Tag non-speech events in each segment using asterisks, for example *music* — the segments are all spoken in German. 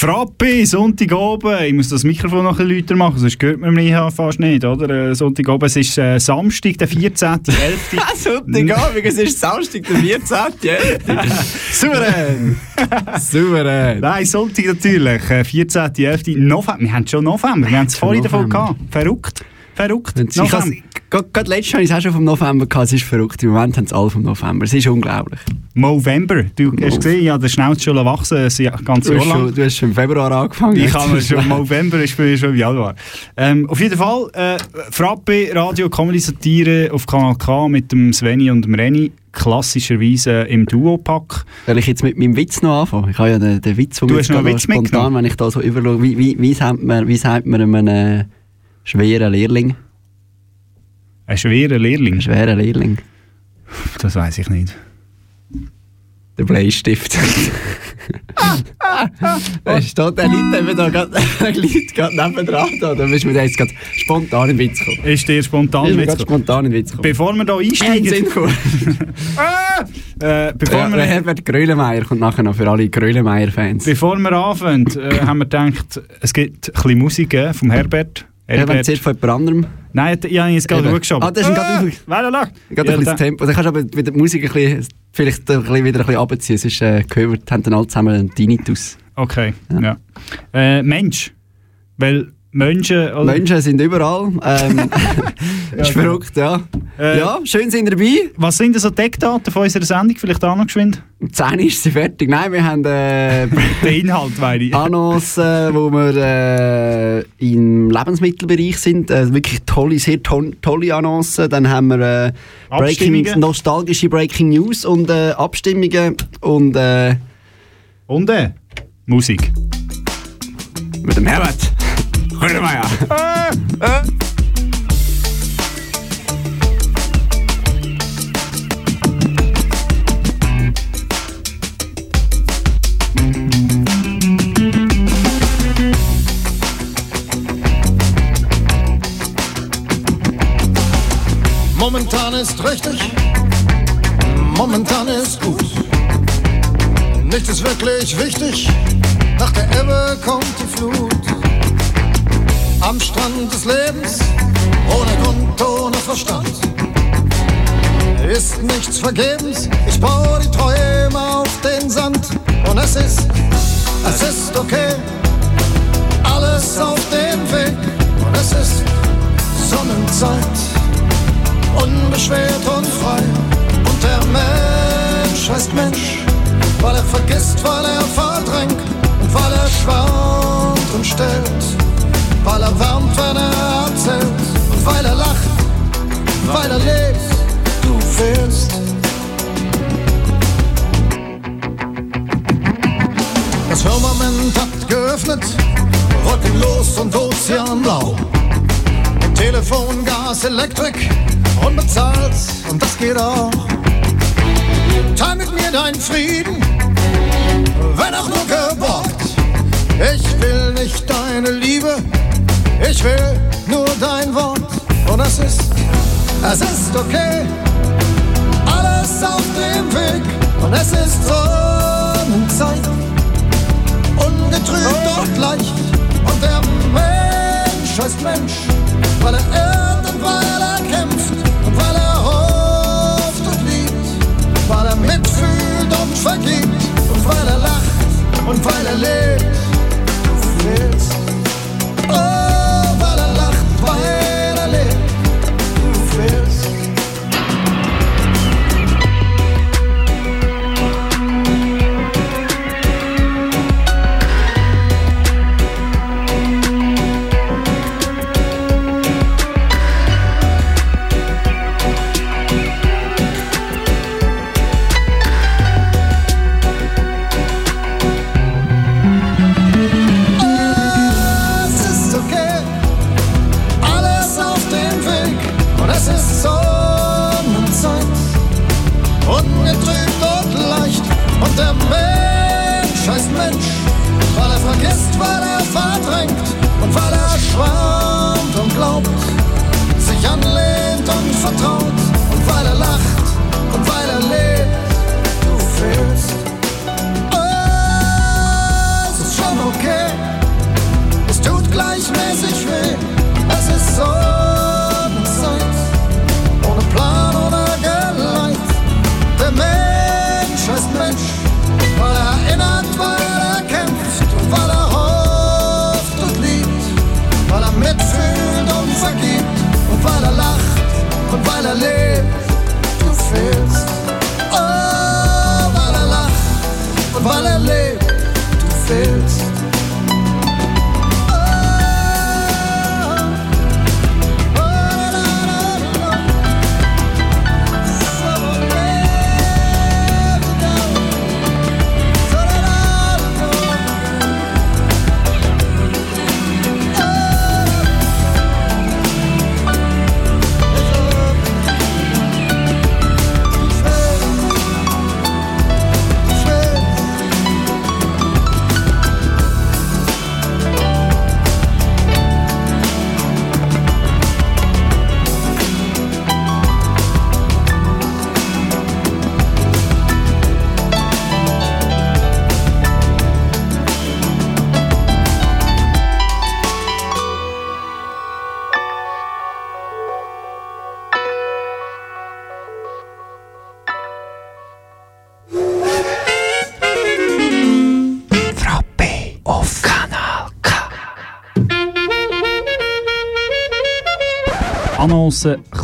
Frappe, Sonntagabend. Ich muss das Mikrofon noch ein bisschen lauter machen, sonst hört man mich fast nicht, oder? Äh, Sonntagabend, es ist äh, Samstag, der 14.11. *laughs* Sonntagabend, es ist Samstag, der 14. *laughs* Souverän! Souverän. Nein, Sonntag natürlich, äh, 14.11. November. Wir haben schon November, wir haben es vorhin davon gehabt. Verrückt, verrückt. Ich Gerade letztes Jahr habe ich es auch schon vom November gehabt, es ist verrückt. Im Moment haben es alle vom November. Es ist unglaublich. November. Du hast gesehen, ja, der Schnauze schon wachsen, ganzes Du Jahr hast, lang. schon, du hast schon im Februar angefangen. Ich habe schon im November, ich bin schon im Januar. Ähm, auf jeden Fall, äh, Frappe, Radio, Comedy, Satire auf Kanal K mit dem Sveni und dem Reni. Klassischerweise im Duopack. Soll ich jetzt mit meinem Witz noch anfangen? Ich habe ja den, den Witz, den Du hast noch einen Witz spontan, mitgenommen? wenn ich da so überschaue, wie, wie, wie, sagt man, wie sagt man einem äh, schweren Lehrling? Ein schwerer Lehrling. Ein schwerer Lehrling. *laughs* Das weiß ich nicht. Der Bleistift. Da *laughs* steht der Leute eben da gerade *laughs* gerade nebendran. Da, da bist du mir jetzt gerade spontan in den Witz gekommen. Ist dir spontan Witz gekommen? in Witz gekommen. Bevor wir hier einsteigen, äh, bevor, Ja, wir, Herbert Grölemeyer kommt nachher noch für alle Grölemeyer-Fans. bevor wir anfangen, äh, haben wir gedacht, es gibt ein bisschen Musik vom Herbert. Herbert zuerst von jemand anderem. Nein, ich habe jetzt gerade hochgeschoben. Ah, das ist gerade auf- Warte, lach. Gerade ein bisschen Tempo. Dann kannst du aber mit der Musik ein bisschen, vielleicht ein bisschen wieder ein bisschen runterziehen. Es ist äh, gehört, haben dann alle zusammen einen Tinnitus. Okay, ja. Äh, Mensch. Weil Menschen... Oder, Menschen sind überall. Ähm, *laughs* *laughs* ist genau. verrückt, ja. Äh, ja, schön sind ihr dabei. Was sind denn so die Eckdaten von unserer Sendung? Vielleicht auch noch geschwind? Um 10 Uhr ist sie fertig. Nein, wir haben äh, *laughs* Der Inhalt, meine ich. Annos, äh, wo wir äh, im Lebensmittelbereich sind. Äh, wirklich tolle, sehr to tolle Annoncen. Dann haben wir äh, Breaking, nostalgische Breaking News und äh, Abstimmungen. Und äh, Und Musik. mit dem Herbert. Ja. Momentan ist richtig, momentan ist gut. Nichts ist wirklich wichtig, nach der Ebbe kommt die Flut. Am Strand des Lebens, ohne Grund, ohne Verstand. Ist nichts vergebens, ich baue die Träume auf den Sand. Und es ist, es ist okay, alles auf dem Weg. Und es ist Sonnenzeit unbeschwert und frei. Und der Mensch heißt Mensch, weil er vergisst, weil er verdrängt und weil er schwant geöffnet, wolkenlos und ozeanblau. Telefon, Gas, Elektrik, unbezahlt und das geht auch. Teil mit mir deinen Frieden, wenn auch nur geborgt. Ich will nicht deine Liebe, ich will nur dein Wort. Und es ist, es ist okay, alles auf dem Weg. Und es ist Sonnenzeit, ungetrübt und leicht. Und der Mensch heißt Mensch, weil er irrt und weil er kämpft und weil er hofft und liebt, weil er mitfühlt und vergibt und weil er lacht und weil er lebt. Du fehlst.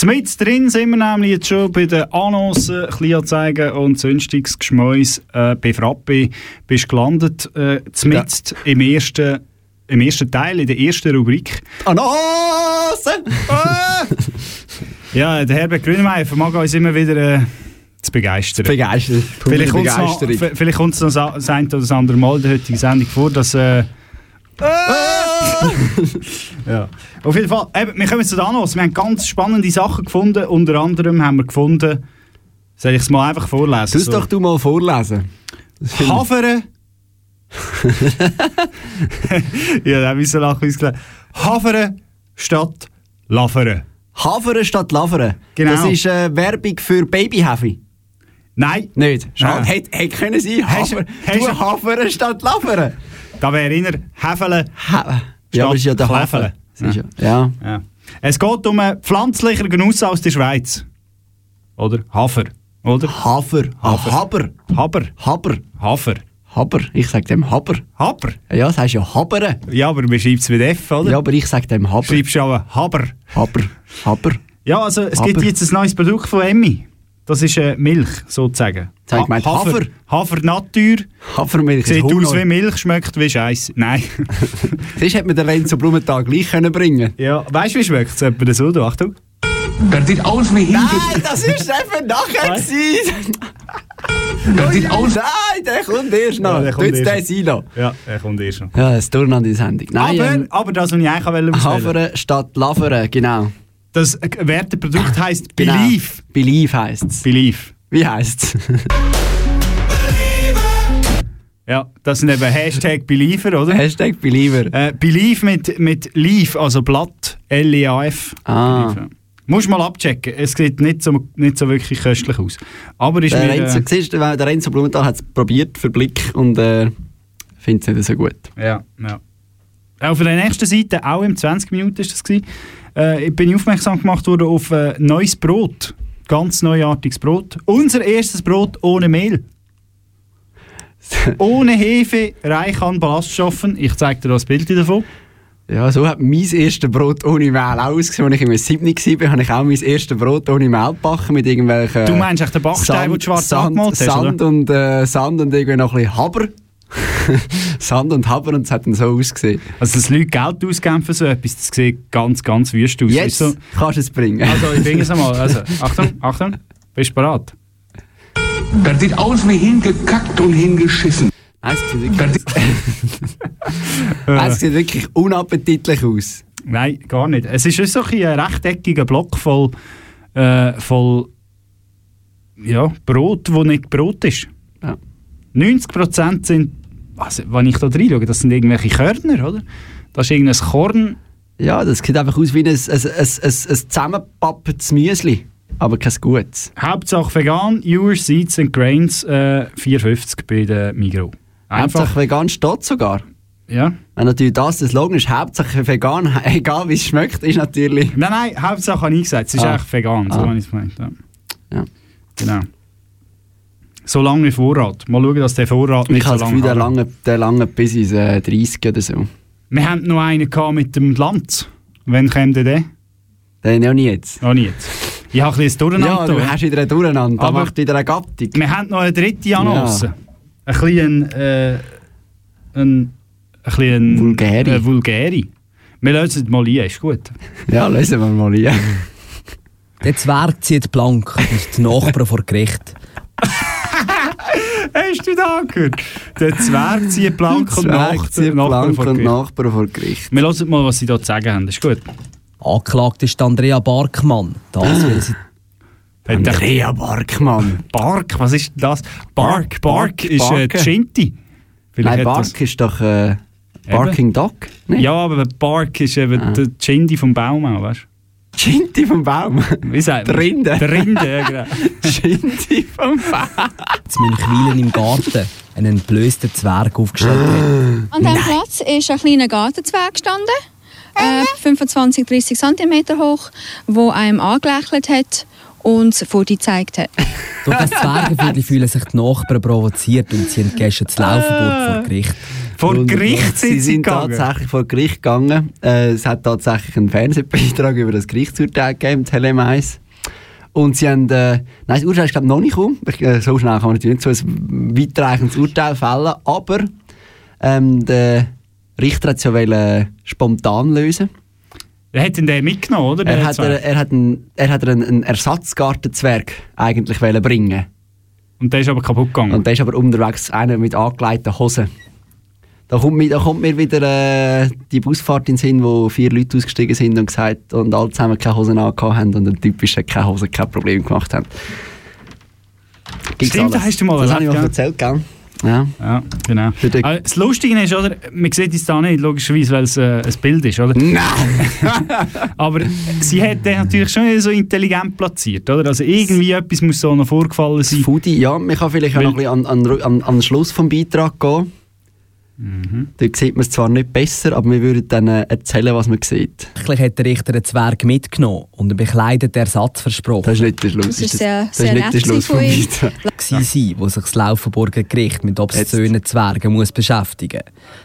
Zumindest drin sind wir nämlich jetzt schon bei den Annoncen, Kleinanzeigen und sonstiges Geschmäus äh, bei Frappe. Bist gelandet, äh, zumindest im, ersten, im ersten Teil, in der ersten Rubrik. Annoncen! *laughs* Ja, der Herbert Grünemeyer vermag uns immer wieder äh, zu begeistern. Begeistert. Vielleicht kommt es noch, vielleicht noch das eine oder das andere Mal in der heutigen Sendung vor, dass... Äh, *laughs* ja. Auf jeden Fall, eben, wir kommen zu den Annos. Wir haben ganz spannende Sachen gefunden. Unter anderem haben wir gefunden... Soll ich es mal einfach vorlesen? Tu es doch du mal vorlesen. Das finde ich- Havere. *laughs* ja, da ich so lachen ausgelesen. Havere statt Lavere. Havere statt Lavere. Genau. Das ist äh, Werbung für Babyhefe. Nein, Nicht? Schade. Hätte hätte können sein. Hast- du Havere statt Lavere. da wäre inner Hefele. Ha ja, aber es ist ja der ist ja. ja. Ja. Es geht um einen pflanzlichen Genuss aus der Schweiz. Oder? Hafer. Oder? Hafer. Hafer. Haber. Haber. Haber. Hafer. Haber. Ich sag dem Haber. Haber. Ja, das heißt ja Habere. Ja, aber man schreibt es mit F, oder? Ja, aber ich sag dem Haber. Schreibst du aber Haber. Haber. Haber. Ja, also es Haber. gibt jetzt ein neues Produkt von Emmy. Das ist äh, Milch, sozusagen. Ich gemeint Hafer. Hafer Natur. Hafermilch. Sieht ist aus Hunger. wie Milch, schmeckt wie Scheiße. Nein. *laughs* Sonst hätte man den Renzo Blumenthal gleich können bringen ja, weißt du, wie schmeckt es? Etwa so, du, Achtung. Das sieht aus wie. Nein, das ist einfach nachher gewesen. Das sieht aus. Nein, der kommt erst noch. Ja, der kommt erst den noch. Ja, er kommt erst noch. Ja, das Durcheinander in der Sendung. Nein, aber, ähm, aber das, was ich eigentlich wollte. Havere statt Lavere, genau. Das äh, Werteprodukt heisst genau. Belief. Belief heisst es. Belief. Wie heisst es? Ja, das sind eben Hashtag Believer, oder? Hashtag Believer. Äh, Belief mit, mit Leaf, also Blatt, L-E-A-F. Ah. Belief, ja. Musst mal abchecken. Es sieht nicht so, nicht so wirklich köstlich aus. Aber ist Der mir, Renzo, äh, siehst der Renzo Blumenthal hat es probiert für Blick und äh, findet es nicht so gut. Ja, ja. Auf der nächsten Seite, auch im 20 Minuten ist das gewesen, äh, bin ich aufmerksam gemacht worden auf äh, neues Brot. Ganz neuartiges Brot. Unser erstes Brot ohne Mehl. *laughs* ohne Hefe, reich an Ballaststoffen. Ich zeige dir das Bild davon. Ja, so hat mein erstes Brot ohne Mehl ausgesehen. Als ich im 7. war, habe ich auch mein erstes Brot ohne Mehl gebacken mit irgendwelchen... Du meinst echt den Backstein, den du schwarz angemalt hast, oder? Sand und, äh, Sand und irgendwie noch ein bisschen Haber. *laughs* Sand und Haber und es hat dann so ausgesehen. Also, dass Leute Geld ausgeben für so etwas, das sieht ganz, ganz wüst aus. Jetzt Weißt du? kannst du es bringen. Also, ich bringe es einmal. Also, *laughs* Achtung, Achtung. Bist du bereit? Das sieht aus wie hingekackt und hingeschissen. Es sieht wirklich, *laughs* es sieht wirklich unappetitlich aus. Nein, gar nicht. Es ist so ein, ein rechteckiger Block voll, äh, voll ja, Brot, wo nicht Brot ist. Ja. 90% sind, also, wenn ich da reinschaue, das sind irgendwelche Körner, oder? Das ist irgendein Korn. Ja, das sieht einfach aus wie ein, ein, ein, ein, ein zusammengepapptes Müsli, aber kein gutes. Hauptsache vegan, Your Seeds and Grains, äh, 4,50 bei der Migros. Einfach, Hauptsache vegan steht sogar. ja. Wenn natürlich das das Slogan ist, Hauptsache vegan, *laughs* egal wie es schmeckt, ist natürlich... Nein, nein, Hauptsache habe ich gesagt, es ist Ah. echt vegan, so Ah. habe ich es gemeint. Ja. Ja. Genau. So lange wie Vorrat. Mal schauen, dass der Vorrat Ich nicht so habe lange Gefühl, der hält. lange, der lange bis ins äh, 30 oder so. Wir haben noch einen gehabt mit dem Lanz. Wann kommt der denn? Den ja nicht jetzt. Noch nicht. Ich habe ein bisschen ein Ja, Durcheinander. du hast wieder ein Durcheinander, Aber- aber macht wieder eine Gattung. wir haben noch eine dritte Annonce. Ein bisschen äh, ein, ein bisschen Vulgäri. Äh, Vulgäri. Wir lösen es mal ein, ist gut. *laughs* Ja, lesen wir mal hier. Der Zwerg zieht blank und die Nachbarn vor Gericht. *laughs* Hast du da gehört? Der Zwerg zieht blank und Zwerg Nacht, zieht Nachbarn blank vor und Gericht. Nachbarn vor Gericht. Wir hören mal, was sie da zu sagen haben. Ist gut. Angeklagt ist Andrea Barkmann. Das, weil sie Andrea Barkmann. Bark, was ist das? Bark, Bark, Bark, ist äh. Vielleicht Nein, Bark ist doch äh, Barking Dog. Das, ja, aber Bark ist eben Ah. der Shinti vom Baum weißt Shinti vom Baum. Wie sagt man? Rinde. Der Rinde, ja genau. *laughs* Shinti vom Baum. zu Münchwilen im Garten einen entblößten Zwerg aufgestellt hat. *gasps* An diesem Platz ist ein kleiner Gartenzwerg gestanden, äh, 25, 30 cm hoch, wo einem angelächelt hat und Foto gezeigt hat. Durch das *laughs* Zwergenviertel fühlen sich die Nachbarn provoziert und ziehen gestern das Laufverbot vor Gericht. Vor Gericht sind sie sie sind gegangen. tatsächlich vor Gericht gegangen. Äh, es hat tatsächlich einen Fernsehbeitrag über das Gerichtsurteil gegeben, Tele 1. Und sie haben, äh, nein, das Urteil ist glaube ich noch nicht gekommen. Äh, so schnell kann man natürlich nicht so ein weitreichendes Urteil fällen. Aber ähm, der Richter hat es ja wollen, äh, spontan lösen. Er hat ihn den mitgenommen, oder? Der Er hat, er, er hat, einen, er hat einen, einen Ersatzgartenzwerg eigentlich wollen bringen. Und der ist aber kaputt gegangen. Und der ist aber unterwegs einer mit angelegten Hosen. Da kommt, mir, da kommt mir wieder äh, die Busfahrt in den Sinn, wo vier Leute ausgestiegen sind und gesagt und alle zusammen keine Hosen angehabt haben und der Typ ist keine Hosen, kein Problem gemacht haben. Gibt's Stimmt, alles. das hast du mal Das habe ich mal erzählt, gell? Ja. Ja, genau. Aber das Lustige ist, oder, man sieht es da nicht, logischerweise, weil es äh, ein Bild ist, oder? Nein! *laughs* Aber sie hat den natürlich schon so intelligent platziert, oder? Also irgendwie etwas muss so noch vorgefallen sein. Foodie, ja, man kann vielleicht auch noch ein bisschen an, an, an, an den Schluss vom Beitrag gehen. Mhm. Dort sieht man es zwar nicht besser, aber wir würden dann äh, erzählen, was man sieht. Tatsächlich hat der Richter den Zwerg mitgenommen und einen bekleideten Ersatz versprochen. Das ist nicht der Schluss. Das ist das, sehr- das sehr ist nicht der Schluss von ihm. *laughs* Gewesen sein, wo sich das Laufenburger Gericht mit obszönen Zwergen muss beschäftigen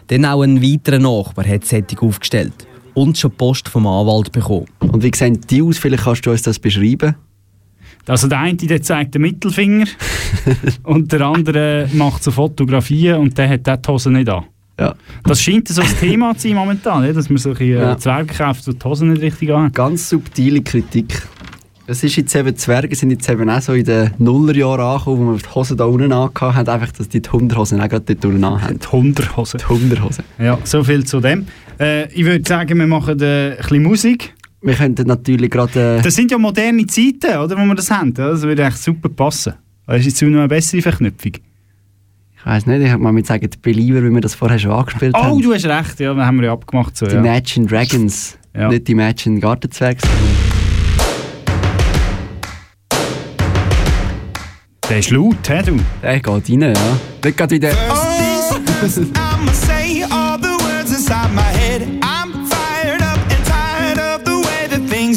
Dann auch ein weiterer Nachbar hat Sättig aufgestellt und schon Post vom Anwalt bekommen. Und wie sehen die aus? Vielleicht kannst du uns das beschreiben. Also der eine der zeigt den Mittelfinger *laughs* und der andere macht so Fotografien und der hat die Hose nicht an. Ja. Das scheint so ein Thema zu sein momentan, ja? dass man solche äh, Ja. Zwerge kauft, die die Hose nicht richtig an Ganz subtile Kritik. Es ist jetzt eben, Zwerge sind jetzt eben auch so in den Nullerjahren angekommen, wo man die Hosen da unten angehabt hat, einfach, dass die die Hunderhosen auch gerade dort unten anhaben. Die Hunderhose. Die Hunderhosen. Ja, so viel zu dem. Äh, ich würde sagen, wir machen äh, ein bisschen Musik. Wir könnten natürlich gerade... Äh, Das sind ja moderne Zeiten, oder, wo wir das haben. Das würde echt super passen. Das ist jetzt noch eine bessere Verknüpfung. ich weiß nicht, ich habe mal mit sagen, die Belieber, wie wir das vorher schon angespielt Oh, haben. du hast recht, ja, das haben wir ja abgemacht. So, Die ja. Imagine Dragons. Ja. Nicht die Imagine Gartenzwerge, sondern... Der ist laut, hä, du? Der geht rein, ja. Nicht gerade wieder... I'ma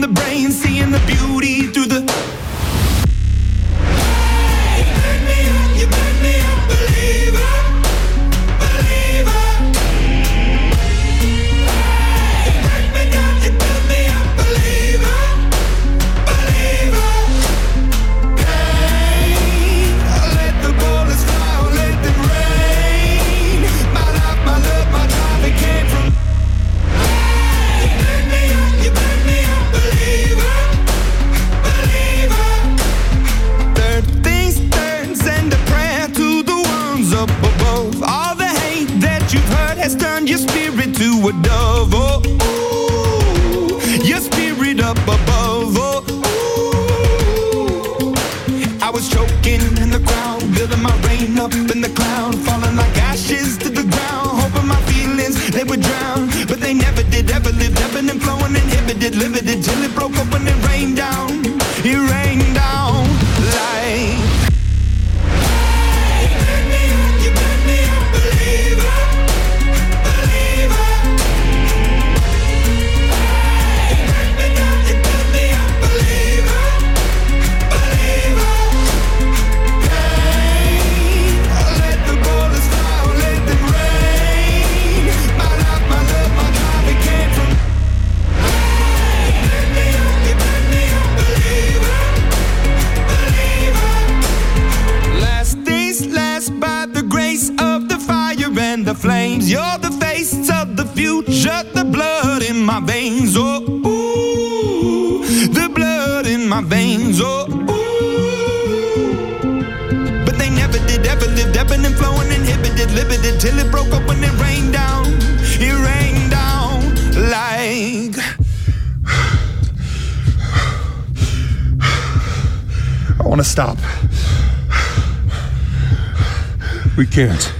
the brain, seeing the beauty can't.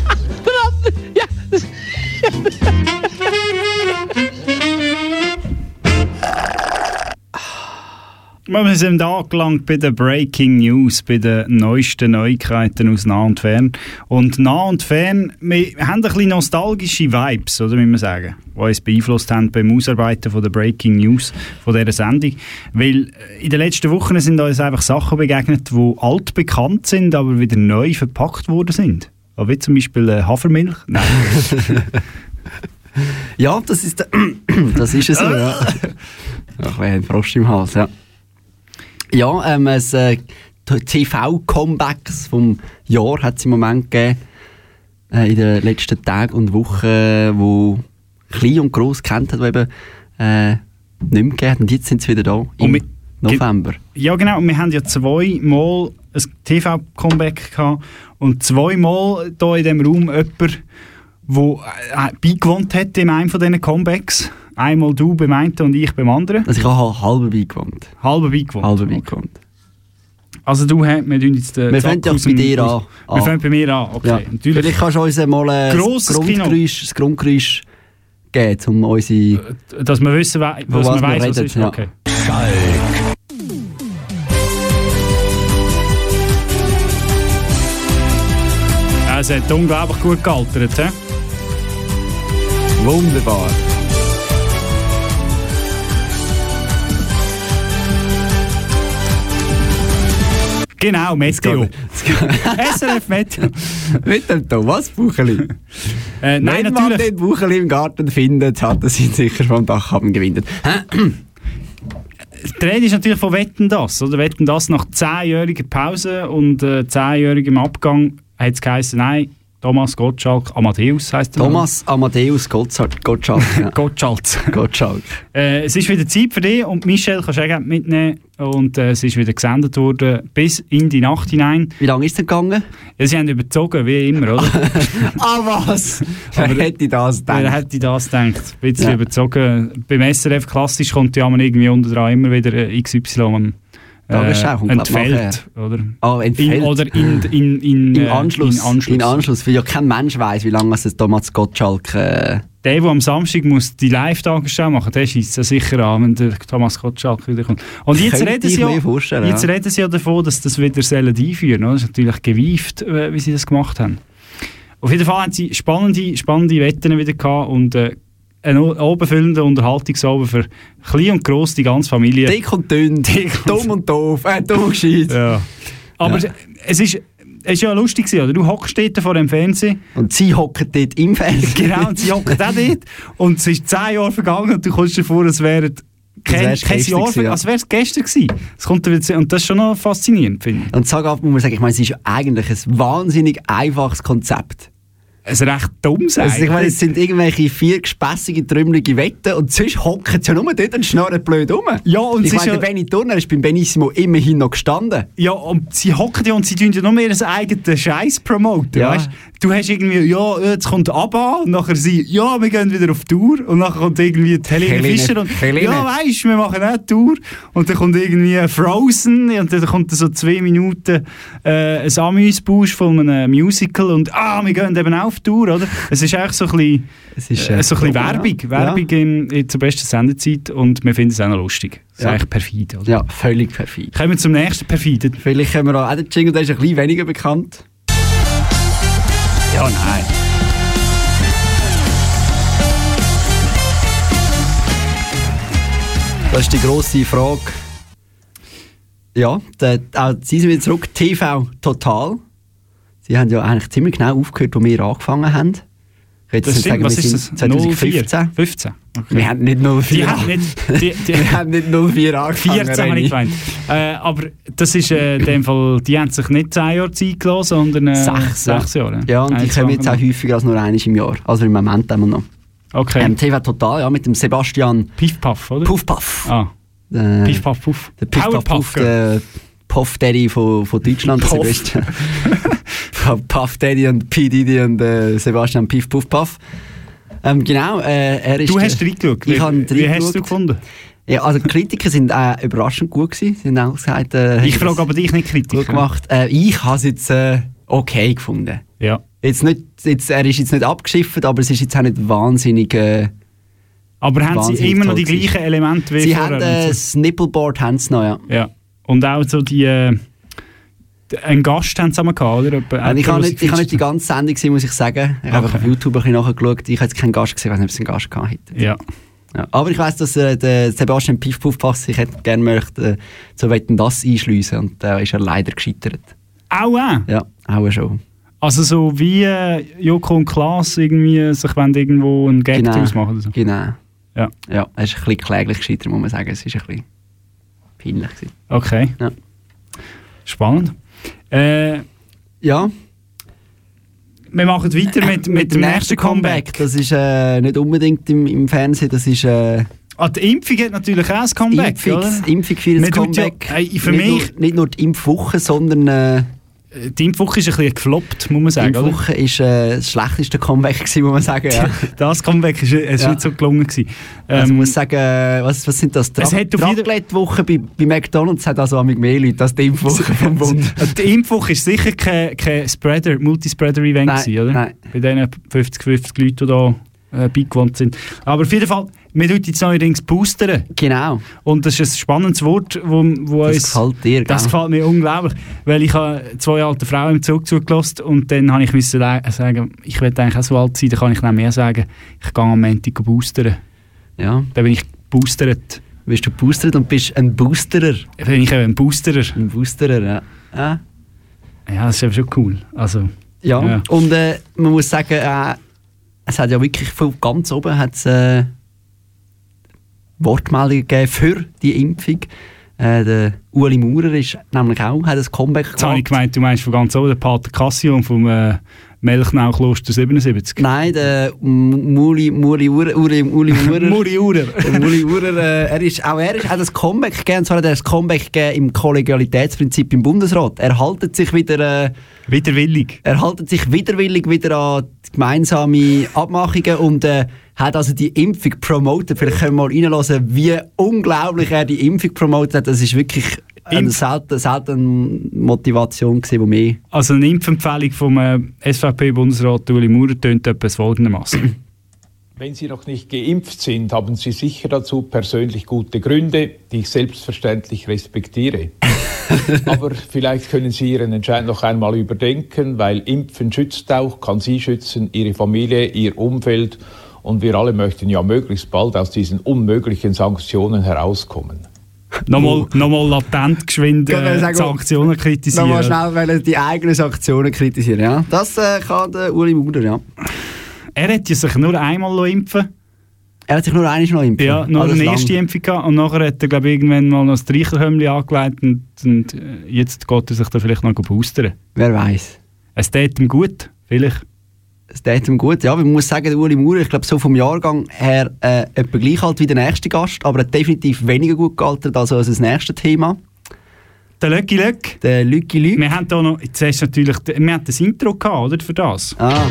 Wir sind angelangt bei den Breaking News, bei den neuesten Neuigkeiten aus nah und fern. Und nah und fern, wir haben ein bisschen nostalgische Vibes, oder wie man sagen, die uns beeinflusst haben beim Ausarbeiten von der Breaking News von dieser Sendung. Weil äh, in den letzten Wochen sind uns einfach Sachen begegnet, die altbekannt sind, aber wieder neu verpackt worden sind. Wie zum Beispiel äh, Hafermilch. Nein. *laughs* Ja, das ist, *clears throat* das ist es so, ja. *laughs* Ach, wir haben einen Frosch im Hals, ja. Ja, ähm, es, äh, TV-Comebacks vom Jahr hat es im Moment gegeben, äh, in den letzten Tagen und Wochen, wo klein und gross kennt hat, die eben äh, nicht mehr gegeben hat. Und jetzt sind sie wieder da, im wir- November. Ja, genau. Und wir haben ja zweimal ein TV-Comeback gehabt und zweimal hier in diesem Raum jemand, der äh, beigewohnt hat in einem von diesen Comebacks. Einmal du beim einen und ich beim anderen. Also ich habe halb beigewohnt. Halber beigewohnt. Halb beigewohnt. Also du, wir tun jetzt den Wir fangen aus bei dir an. Wir an. fangen bei mir an, okay. Ja. Natürlich. Vielleicht kannst du uns mal äh, Kino. Grundgeräusch, das Grundgeräusch geben, um unsere... Dass wir wissen, dass was man wir weiss, was ist. ja. Okay. Ja, es hat unglaublich gut gealtert. He? Wunderbar. Genau, Meteo. SRF *laughs* Meteo. Mit dem Thomas Bucheli. Äh, nein, Wenn man den Bucheli im Garten findet, hat er sich sicher vom Dach haben gewindet. die Rede ist natürlich von Wetten das. Oder Wetten das nach zehnjähriger Pause und äh, zehnjährigem Abgang hat es geheißen, nein, Thomas Gottschalk, Amadeus heisst er. Thomas Amadeus Gottschalk. Gottschalk. Ja. *laughs* Gottschalk. Gottschalk. Äh, es ist wieder Zeit für dich und Michelle kannst du auch mitnehmen. Und äh, es ist wieder gesendet worden bis in die Nacht hinein. Wie lange ist es denn gegangen? Ja, sie haben überzogen, wie immer, oder? *laughs* ah, was? Wer hätte das gedacht? Wer hätte das gedacht? Ein bisschen Ja. überzogen. Beim SRF klassisch kommt ja man irgendwie unter dran immer wieder äh, XY Tagesschau kommt, glaub, entfällt, oder? Ah, entfällt. In, oder in, in, in, Im äh, Anschluss, in Anschluss. in Anschluss, weil ja kein Mensch weiß, wie lange es Thomas Gottschalk. Äh, Der, der am Samstag muss die Live-Tagesschau machen, der schießt ja sicher an, wenn der Thomas Gottschalk wiederkommt. Und jetzt reden, sie ja, jetzt reden sie ja davon, dass das wieder sollen einführen sollen. Das ist natürlich gewieft, äh, wie sie das gemacht haben. Auf jeden Fall haben sie spannende, spannende Wetten wieder gehabt und äh, einen obenfüllenden Unterhaltungsabend für klein und gross die ganze Familie. dick und dünn, *laughs* dumm und doof, äh, dumm und gescheit. Ja. Aber Ja. es ist, es ist ja lustig oder? Du hockst dort vor dem Fernsehen. Und sie hocken dort im Fernsehen. Genau, und sie hocken auch dort. Und es ist zehn Jahre vergangen und du kommst dir vor, als wäre kein, kein gestern Jahr, gewesen, ja. als wäre es gestern gewesen. Es kommt und das ist schon noch faszinierend, finde ich. Und sag ab, muss man sagen, ich meine, es ist ja eigentlich ein wahnsinnig einfaches Konzept. Es ist recht dumm sein. Also ich meine, es sind irgendwelche vier gespässige, trümmelige Wetten und sonst hocken sie ja nur dort und schnurren blöd rum. Ja, und ich meine, ja- der Benny Turner ist beim Benissimo immerhin noch gestanden. Ja, und sie hocken ja und sie tun ja nur ihren eigenen Scheiß promoten, Ja. weißt? Du hast irgendwie, ja, jetzt kommt ABBA und nachher sie, ja, wir gehen wieder auf Tour und nachher kommt irgendwie Helene, Helene- Fischer und, Helene. ja, weißt, wir machen auch Tour und dann kommt irgendwie Frozen und dann kommt so zwei Minuten äh, ein Amüsbusch von einem Musical und, ah, wir gehen eben auch auf Tour, oder? Es ist eigentlich so ein bisschen, Es ist, äh, äh, so ein bisschen ja. Werbung, Ja. Werbung in, in, zur besten Sendezeit und wir finden es auch noch lustig. Das ist Ja. eigentlich perfid, oder? Ja, völlig perfid. Kommen wir zum nächsten perfiden. Vielleicht haben wir auch, den Jingle, der ist ein bisschen weniger bekannt. Ja, nein. Das ist die grosse Frage. Ja, auch Sie sind wieder zurück. TV Total. Sie haben ja eigentlich ziemlich genau aufgehört, wo wir angefangen haben. Ich würde Das stimmt, sagen, was ist das? 2015. 15? Okay. Wir haben nicht 04 Die haben nicht, *laughs* die, die, Wir haben nicht 04 *laughs* angefangen. 14 habe ich gemeint. Äh, aber das ist äh, in dem Fall, die haben sich nicht 10 Jahre Zeit gelassen, sondern äh, Sechs, ja. sechs Jahre. Ja, und die kommen jetzt auch häufiger als nur einmal im Jahr. Also im Moment immer noch. wir. Okay. Ähm, TV Total, ja, mit dem Sebastian Piff Puff, oder? Puff Puff. Ah, Äh, Piff Puff. Der Piff Puff, der Puff Daddy von, von Deutschland. Puff. Sebastian. *laughs* Puff Daddy und P. Diddy und äh, Sebastian Piff Puff Puff. Ähm, genau, äh, er ist... Du der- hast reingeschaut. Ich habe wie hast du gefunden? Ja, also die Kritiker sind äh, überraschend gut gewesen. Sie haben auch gesagt... Äh, Ich frage aber dich nicht kritisch. Gut gemacht. Äh, ich habe es jetzt äh, okay gefunden. Ja. Jetzt nicht, jetzt, er ist jetzt nicht abgeschifft, aber es ist jetzt auch nicht wahnsinnig... Äh, Aber haben sie Wahnsinnig immer noch die gleichen Elemente wie sie vorher? haben äh, das Nippleboard haben sie noch, ja. ja. Und auch so die... Äh, einen Gast haben einmal gehabt, oder? Etwa- Also ich habe nicht, ich habe nicht die ganze Sendung gesehen, muss ich sagen. Ich habe Okay. auf YouTube ein bisschen nachgeschaut. Ich habe jetzt keinen Gast gesehen, ich weiß nicht, ob sie einen Gast gehabt hätten. Ja. Ja. Aber ich weiss, dass äh, der Sebastian Piff Puff Pass sich hätte gerne möchte, äh, so wetten das einschliessen und da ist er leider gescheitert. Auch äh? Ja, auch schon. Also so wie äh, Joko und Klaas irgendwie sich wollen irgendwo einen Gag Genau. draus machen oder so. Genau. Ja. Ja, er ist ein bisschen kläglich gescheitert, muss man sagen. Es ist ein bisschen peinlich gewesen. Okay. Ja. Spannend. Äh, Ja, wir machen weiter mit, mit, dem nächsten Comeback. Das ist äh, nicht unbedingt im, im Fernsehen, das ist... Äh, Ah, die Impfung hat natürlich auch ein Comeback, Impfung, oder? Impfung für Man tut ja- Comeback. Hey, für nicht, mich- nur, nicht nur die Impfwoche, sondern äh, Die Impfwoche ist ein bisschen gefloppt, muss man die sagen, oder? Impfwoche ist äh, das schlechteste Comeback gewesen, muss man sagen. Ja. *laughs* Das Comeback ist, ist Ja. nicht so gelungen gewesen. also Ähm, man muss sagen, was, was sind das? Tra Es hat auf jeden- Raclette-Woche bei, bei McDonalds hat also mehr Leute als die Impfwoche vom Bund. die Impfwoche ist sicher kein, kein Spreader, Multispreader-Event oder? nein. Bei diesen 50-50 Leuten, die da äh, beigewohnt sind. Aber auf jeden Fall, wir tun jetzt neuerdings boostern. Genau, Und das ist ein spannendes Wort, wo, wo das uns... gefällt dir, Das gefällt mir unglaublich, weil ich habe zwei alte Frauen im Zug zugelassen und dann habe ich müssen sagen, ich will eigentlich auch so alt sein, dann kann ich nicht mehr sagen, ich gehe am Montag boostern. Ja, Dann bin ich geboostert. bist du boostert und bist ein Boosterer. Bin ich eben ein Boosterer. Ein Boosterer, ja. Ja, Ja, das ist eben schon cool. Also, ja. Ja. und äh, man muss sagen, äh, es hat ja wirklich von ganz oben hat's, äh, Wortmeldungen gegeben für die Impfung. Äh, der Uli Maurer ist nämlich auch, hat ein Comeback Jetzt habe ich gemeint, du meinst von ganz oben den Pater Cassio vom äh, Melchnau-Kloster 77. Nein, der M- Muli, Muli, Uri, Uli *laughs* Maurer. Muri Urer. Der Muli Maurer, äh, er ist, auch er ist, hat ein Comeback gegeben, und zwar hat er ein Comeback gegeben im Kollegialitätsprinzip im Bundesrat. Er haltet sich wieder... Äh, Widerwillig. Er haltet sich widerwillig wieder an die gemeinsame Abmachungen und äh, hat also die Impfung promotet. Vielleicht können wir mal reinlassen, wie unglaublich er die Impfung promotet hat. Das ist wirklich eine selten, selten Motivation gewesen, die mehr... Also eine Impfempfehlung vom äh, SVP-Bundesrat Uli Maurer tönt etwas folgendermaßen. *clears throat* Wenn Sie noch nicht geimpft sind, haben Sie sicher dazu persönlich gute Gründe, die ich selbstverständlich respektiere. *laughs* Aber vielleicht können Sie Ihren Entscheid noch einmal überdenken, weil Impfen schützt auch, kann Sie schützen, Ihre Familie, Ihr Umfeld und wir alle möchten ja möglichst bald aus diesen unmöglichen Sanktionen herauskommen. nochmal, nochmal latent geschwind äh, sagen, Sanktionen kritisieren. Nochmal schnell die eigenen Sanktionen kritisieren, ja. Das äh, kann der Uli Maurer, ja. Er hat ja sich nur einmal impfen Er hat sich nur einmal noch impfen Ja, nur eine lang. erste Impfung gehabt und nachher hat er glaub, ich, irgendwann mal noch das Streicherhömmli angelegt und, und äh, jetzt geht er sich da vielleicht noch boostern. Wer weiß. Es tut ihm gut, vielleicht. Ihm gut, ja. Man muss sagen, der Uli Maurer, ich glaube, so vom Jahrgang her äh, etwa gleich alt wie der nächste Gast, aber hat definitiv weniger gut gealtert als das nächste Thema. Der Löcki Löck. Der Lücki Lück. Wir haben da noch, jetzt hast du natürlich, wir hatten das Intro gehabt, oder, für das? Ah.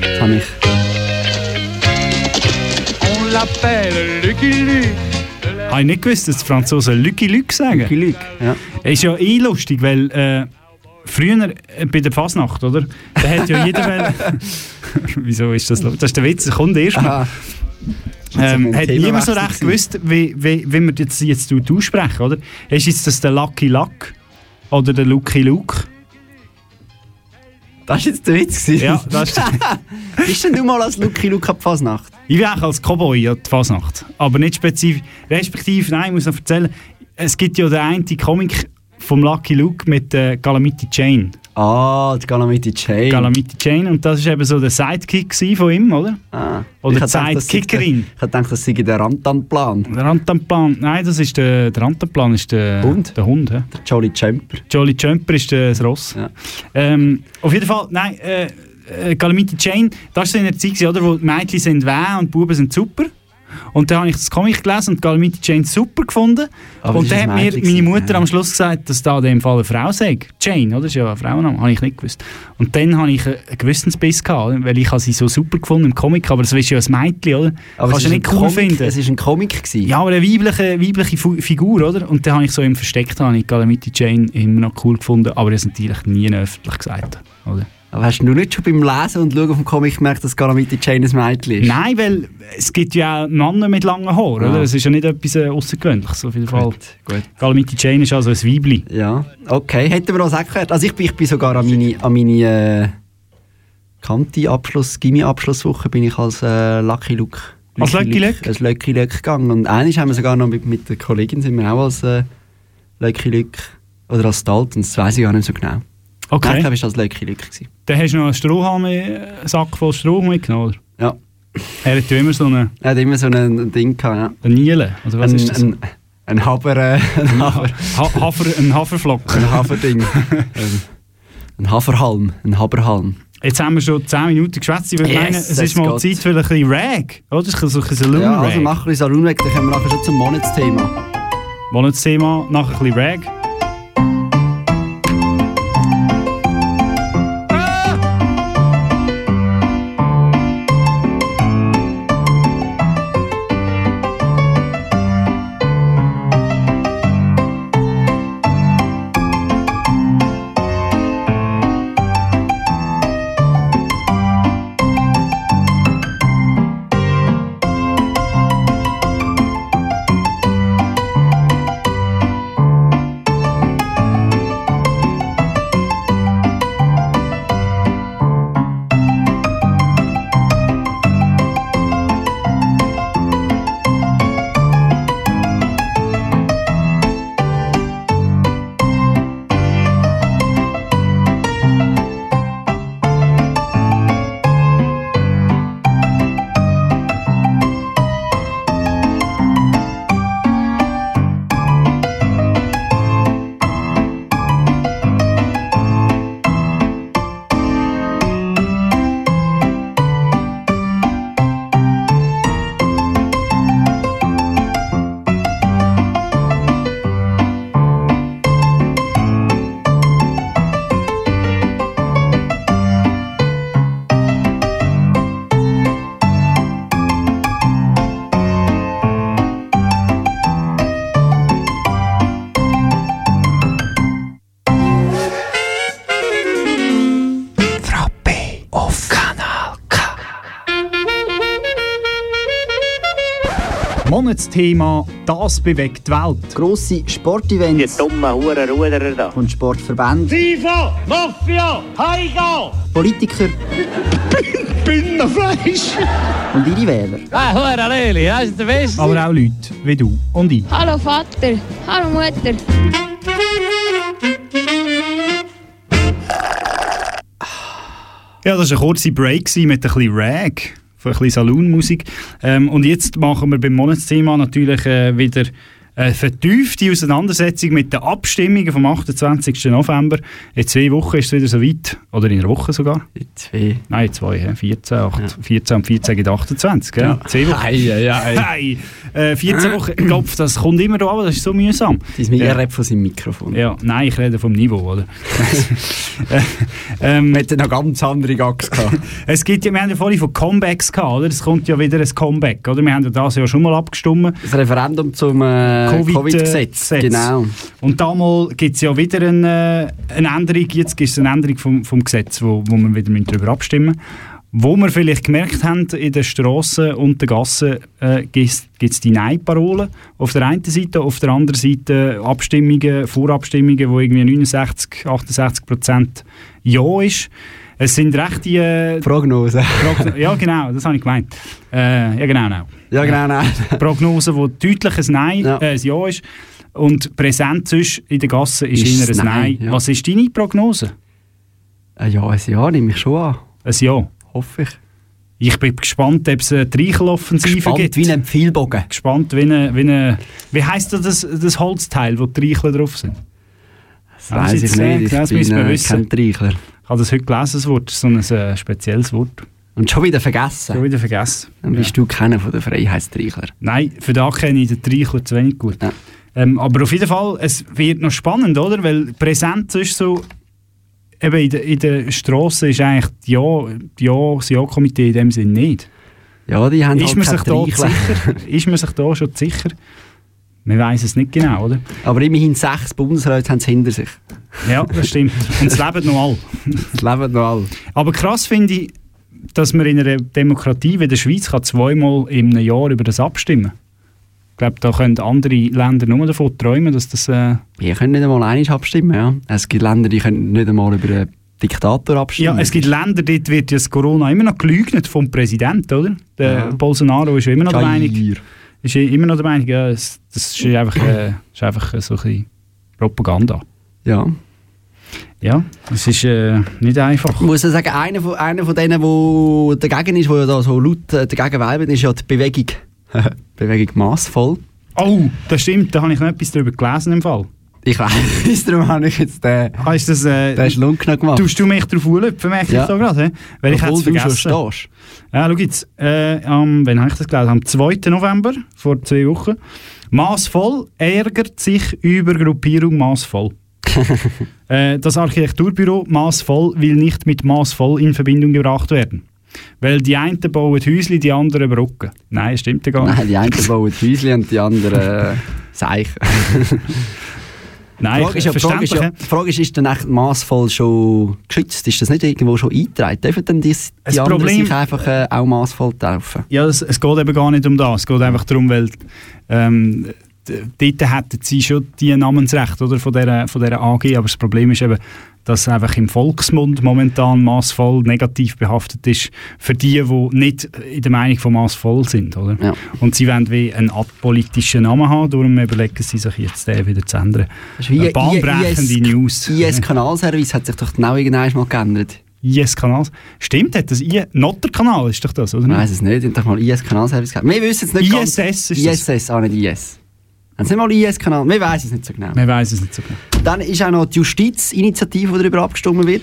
Jetzt habe ich... On l'appelle Lucky Luke. Habe ich nicht gewusst, dass die Franzosen Lucky Luke sagen? Lucky Luke, ja. Ist ja eh lustig, weil äh, früher äh, bei der Fasnacht, oder? Da hat ja jeder... *laughs* *laughs* Wieso ist das? Das ist der Witz, der kommt erst. Aha. Ähm, hat niemand so recht gewusst, wie, wie, wie wir das jetzt tut aussprechen, oder? Ist jetzt das der Lucky Luck oder der Lucky Luke? Das war jetzt der Witz. gewesen. Ja, das ist *laughs* Bist denn du mal als Lucky Luke ab Fasnacht? Ich bin auch als Cowboy an die Fasnacht. Aber nicht spezifisch. Respektive, nein, ich muss noch erzählen, es gibt ja den einen Comic vom Lucky Luke mit der Calamity Jane. Ah, die Calamity Jane. Calamity Jane. Und das war eben so der Sidekick von ihm, oder? Ah. Oder Ich die hab gedacht, das sei der- Sidekickerin. Ich Rantanplan. Der Rantanplan, nein, das ist der, der Rantanplan ist der Hund? Der Hund, ja. Der Jolly Jumper. Jolly Jumper ist das Ross. Ja. Ähm, auf jeden Fall, nein, äh, äh, Calamity Jane, das war so in der Zeit, oder, wo die Mädchen sind weh und die Buben sind super. Und dann habe ich das Comic gelesen und Calamity Jane super gefunden. Aber und dann hat mir meine Mutter ja. am Schluss gesagt, dass da in dem Fall eine Frau sei. Jane, oder? Das ist ja ein Frauenname, habe ich nicht gewusst. Und dann habe ich einen Gewissensbiss gehabt, weil ich sie so super gefunden im Comic, aber das ist ja ein Mädchen, oder? Aber Kannst es du nicht cool Comic, finden. Es war ein Comic. Gewesen. Ja, aber eine weibliche, weibliche Figur, oder? Und dann habe ich so im Versteck, habe ich Calamity Jane immer noch cool gefunden, aber das natürlich nie öffentlich gesagt, oder? Aber hast du nicht schon beim Lesen und Schauen vom Comic gemerkt, dass Calamity Jane ein Mädchen ist? Nein, weil es gibt ja auch Männer mit langen Haaren, Ah. oder? Es ist ja nicht etwas äh, Außergewöhnliches, auf jeden Fall. Gut, gut. Calamity Jane ist also ein Weibli. Ja, okay. Hätten wir auch gehört. Also ich bin, ich bin sogar an meine, an meine äh, Kanti-Abschluss, Gimmi-Abschlusswoche bin ich als äh, Lucky Luke. Als Lucky Luke? Als Lucky Luke gegangen. Und eines haben wir sogar noch mit, mit der Kollegin sind wir auch als äh, Lucky Luke oder als Dalton, das weiß ich gar nicht so genau. Okay. Nein, ich war Luke. Gewesen. Dann hast du noch einen Strohhalm, einen Sack voll Stroh mitgenommen, oder? Ja. Er hat ja immer so einen, Er hat immer so ein, ein Ding gehabt, ja. einen Niele, oder was ein, ist das? Ein, ein Haber, äh, ein Haber, Ha Hafer, ein Haferflocken. ein Haverding. ein, *laughs* ein Haferhalm, ein Haberhalm. Jetzt haben wir schon 10 Minuten geschwätzt. Ich würde Yes, meinen, es ist mal. Zeit für ein bisschen Rag, oder? So ein bisschen Saloon Ja, also mach ein bisschen Salon weg, dann kommen wir nachher schon zum Monatsthema. Monatsthema, nachher ein bisschen Rag. Monatsthema «Das bewegt die Welt». Grosse Sportevents. Die dummen Hurenruderer da. Und Sportverbände. FIFA, Mafia, Heiga! Politiker. Bündnerfleisch! Und ihre Wähler. Ah, Hure Leli, das ist der Beste. Aber auch Leute wie du und ich. Hallo Vater, hallo Mutter. Ja, das war ein kurzer Break mit ein bisschen Rag, von ein bisschen Saloon-Musik. Ähm, und jetzt machen wir beim Monatsthema natürlich äh, wieder eine vertiefte Auseinandersetzung mit den Abstimmungen vom 28. November. In zwei Wochen ist es wieder so weit. Oder in einer Woche sogar. In zwei. Nein, in zwei. hä? 14, 8, 14 und 14 gibt 28. Gell? Ja. Zwei Wochen. Ei, ei, ei. *laughs* Ei. Äh, 14 Wochen. Ich glaube, das kommt immer da, aber das ist so mühsam. Das ist mir Ja. ja. von seinem Mikrofon. Ja, nein, ich rede vom Niveau, oder? *laughs* ähm, Wir hatten noch ganz andere Gags gehabt. *laughs* es gibt ja, wir haben ja vorhin von Comebacks gehabt, oder? Es kommt ja wieder ein Comeback, oder? Wir haben ja das ja schon mal abgestimmt. Das Referendum zum äh, Covid-Gesetz. Covid-Gesetz. genau. Und damals gibt es ja wieder eine, äh, eine Änderung, jetzt gibt es eine Änderung vom, vom Gesetz, wo, wo wir wieder darüber abstimmen müssen. Wo wir vielleicht gemerkt haben, in den Strassen und den Gassen äh, gibt es die Nein-Parolen auf der einen Seite, auf der anderen Seite Abstimmungen, Vorabstimmungen, wo irgendwie 69, 68 Prozent Ja ist. Es sind recht die... Äh, Prognosen. Progno ja, genau, das habe ich gemeint. Äh, ja, genau, genau. Ja, genau, nein. *laughs* Prognosen, wo deutlich ein Nein, Ja. äh, ein Ja ist. Und präsent sonst in der Gasse ist, Ist eher ein ein Nein. Nein, ja. Was ist deine Prognose? Äh, ja, ein Ja nehme ich schon an. Ein Ja. Hoffe ich. Ich bin gespannt, ob es eine Treicheloffensive Gespannt gibt. wie ein Pfeilbogen. Gespannt wie eine... Wie, eine, wie heisst das, das, Holzteil, wo die Treichler drauf sind? Das weiss ich nicht. Ich Das bin äh, kein Treichler. Ich habe das heute gelesen, das Wort. So ein äh, spezielles Wort. Und schon wieder vergessen. Schon wieder vergessen. Dann bist du keiner von den Freiheitstreichler. Nein, für da kenne ich den Treichler zu wenig gut. Ähm, aber auf jeden Fall, es wird noch spannend, oder? Weil Präsenz ist so, eben in der, in der Strasse ist eigentlich Ja, ja, das Ja-Komitee in dem Sinn nicht. Ja, die haben ist halt man sich da sicher? *laughs* Ist man sich da schon sicher? Man weiß es nicht genau, oder? Aber immerhin sechs Bundesräte haben es hinter sich. Ja, das stimmt. *laughs* Und es leben noch alle. Es leben noch alle. Aber krass finde ich, dass man in einer Demokratie wie der Schweiz kann zweimal im Jahr über das abstimmen Ich glaube, da können andere Länder nur davon träumen, dass das... Äh, Wir können nicht einmal einig abstimmen, ja. Es gibt Länder, die können nicht einmal über einen Diktator abstimmen. ja, es gibt Länder, dort wird das Corona immer noch gelügnet vom Präsidenten, oder? Der Ja. Bolsonaro ist immer noch der Jair. Meinung... Ist immer noch der Meinung, ja, es- das ist einfach, äh, ist einfach so ein bisschen Propaganda. Ja. Ja, es ist äh, nicht einfach. Ich muss sagen, einer von, einer von denen, der dagegen ist, der ja da so laut äh, dagegen weibt, ist ja die Bewegung, *laughs* Bewegung massvoll. Oh, das stimmt, da habe ich noch etwas darüber gelesen im Fall. Ich weiss, *laughs* darum habe ich jetzt den, Ah, ist das, äh, den Schlunk noch gemacht. Tust du mich darauf anlüpfen, merke ich Ja. so gerade, weil ich Obwohl du schon vergessen. stehst. Ja, schau jetzt, äh, am, wann habe ich das gelesen? Am 2. November, vor zwei Wochen. Maßvoll ärgert sich über Gruppierung Maßvoll. *laughs* äh, das Architekturbüro Maßvoll will nicht mit Maßvoll in Verbindung gebracht werden. Weil die einen bauen Häusli, die anderen Brücken. Nein, stimmt ja gar nicht. Nein, die einen bauen *laughs* Häuschen und die anderen äh, Seichen. *laughs* Nein, die Frage ist, ja, die Frage ist, ja, Frage ist, ist dann echt massvoll schon geschützt? Ist das nicht irgendwo schon eingetragen? Dürfen dann die, die Das anderen Problem- sich einfach äh, auch massvoll taufen? Ja, es, es geht eben gar nicht um das. Es geht einfach darum, weil ähm, dort hätten sie schon die Namensrechte oder, von, dieser, von dieser AG, aber das Problem ist eben, dass es einfach im Volksmund momentan maßvoll negativ behaftet ist für die, die nicht in der Meinung von maßvoll sind. Oder? Ja. Und sie wollen wie einen apolitischen Namen haben, darum überlegen sie sich jetzt den wieder zu ändern. Das ist wie Eine bahnbrechende IS News. IS-Kanalservice hat sich doch genau irgendwann mal geändert. IS-Kanal. Stimmt, hat das I Notter-Kanal ist doch das, oder? Ich weiss es nicht, ich habe doch mal IS-Kanalservice gehabt. Wir wissen es nicht ISS ganz. ist das. ISS, auch nicht IS. Haben sie nicht mal IS-Kanal? Wir wissen es nicht so genau. Man weiß es nicht so genau. Dann ist auch noch die Justizinitiative, die darüber abgestimmt wird.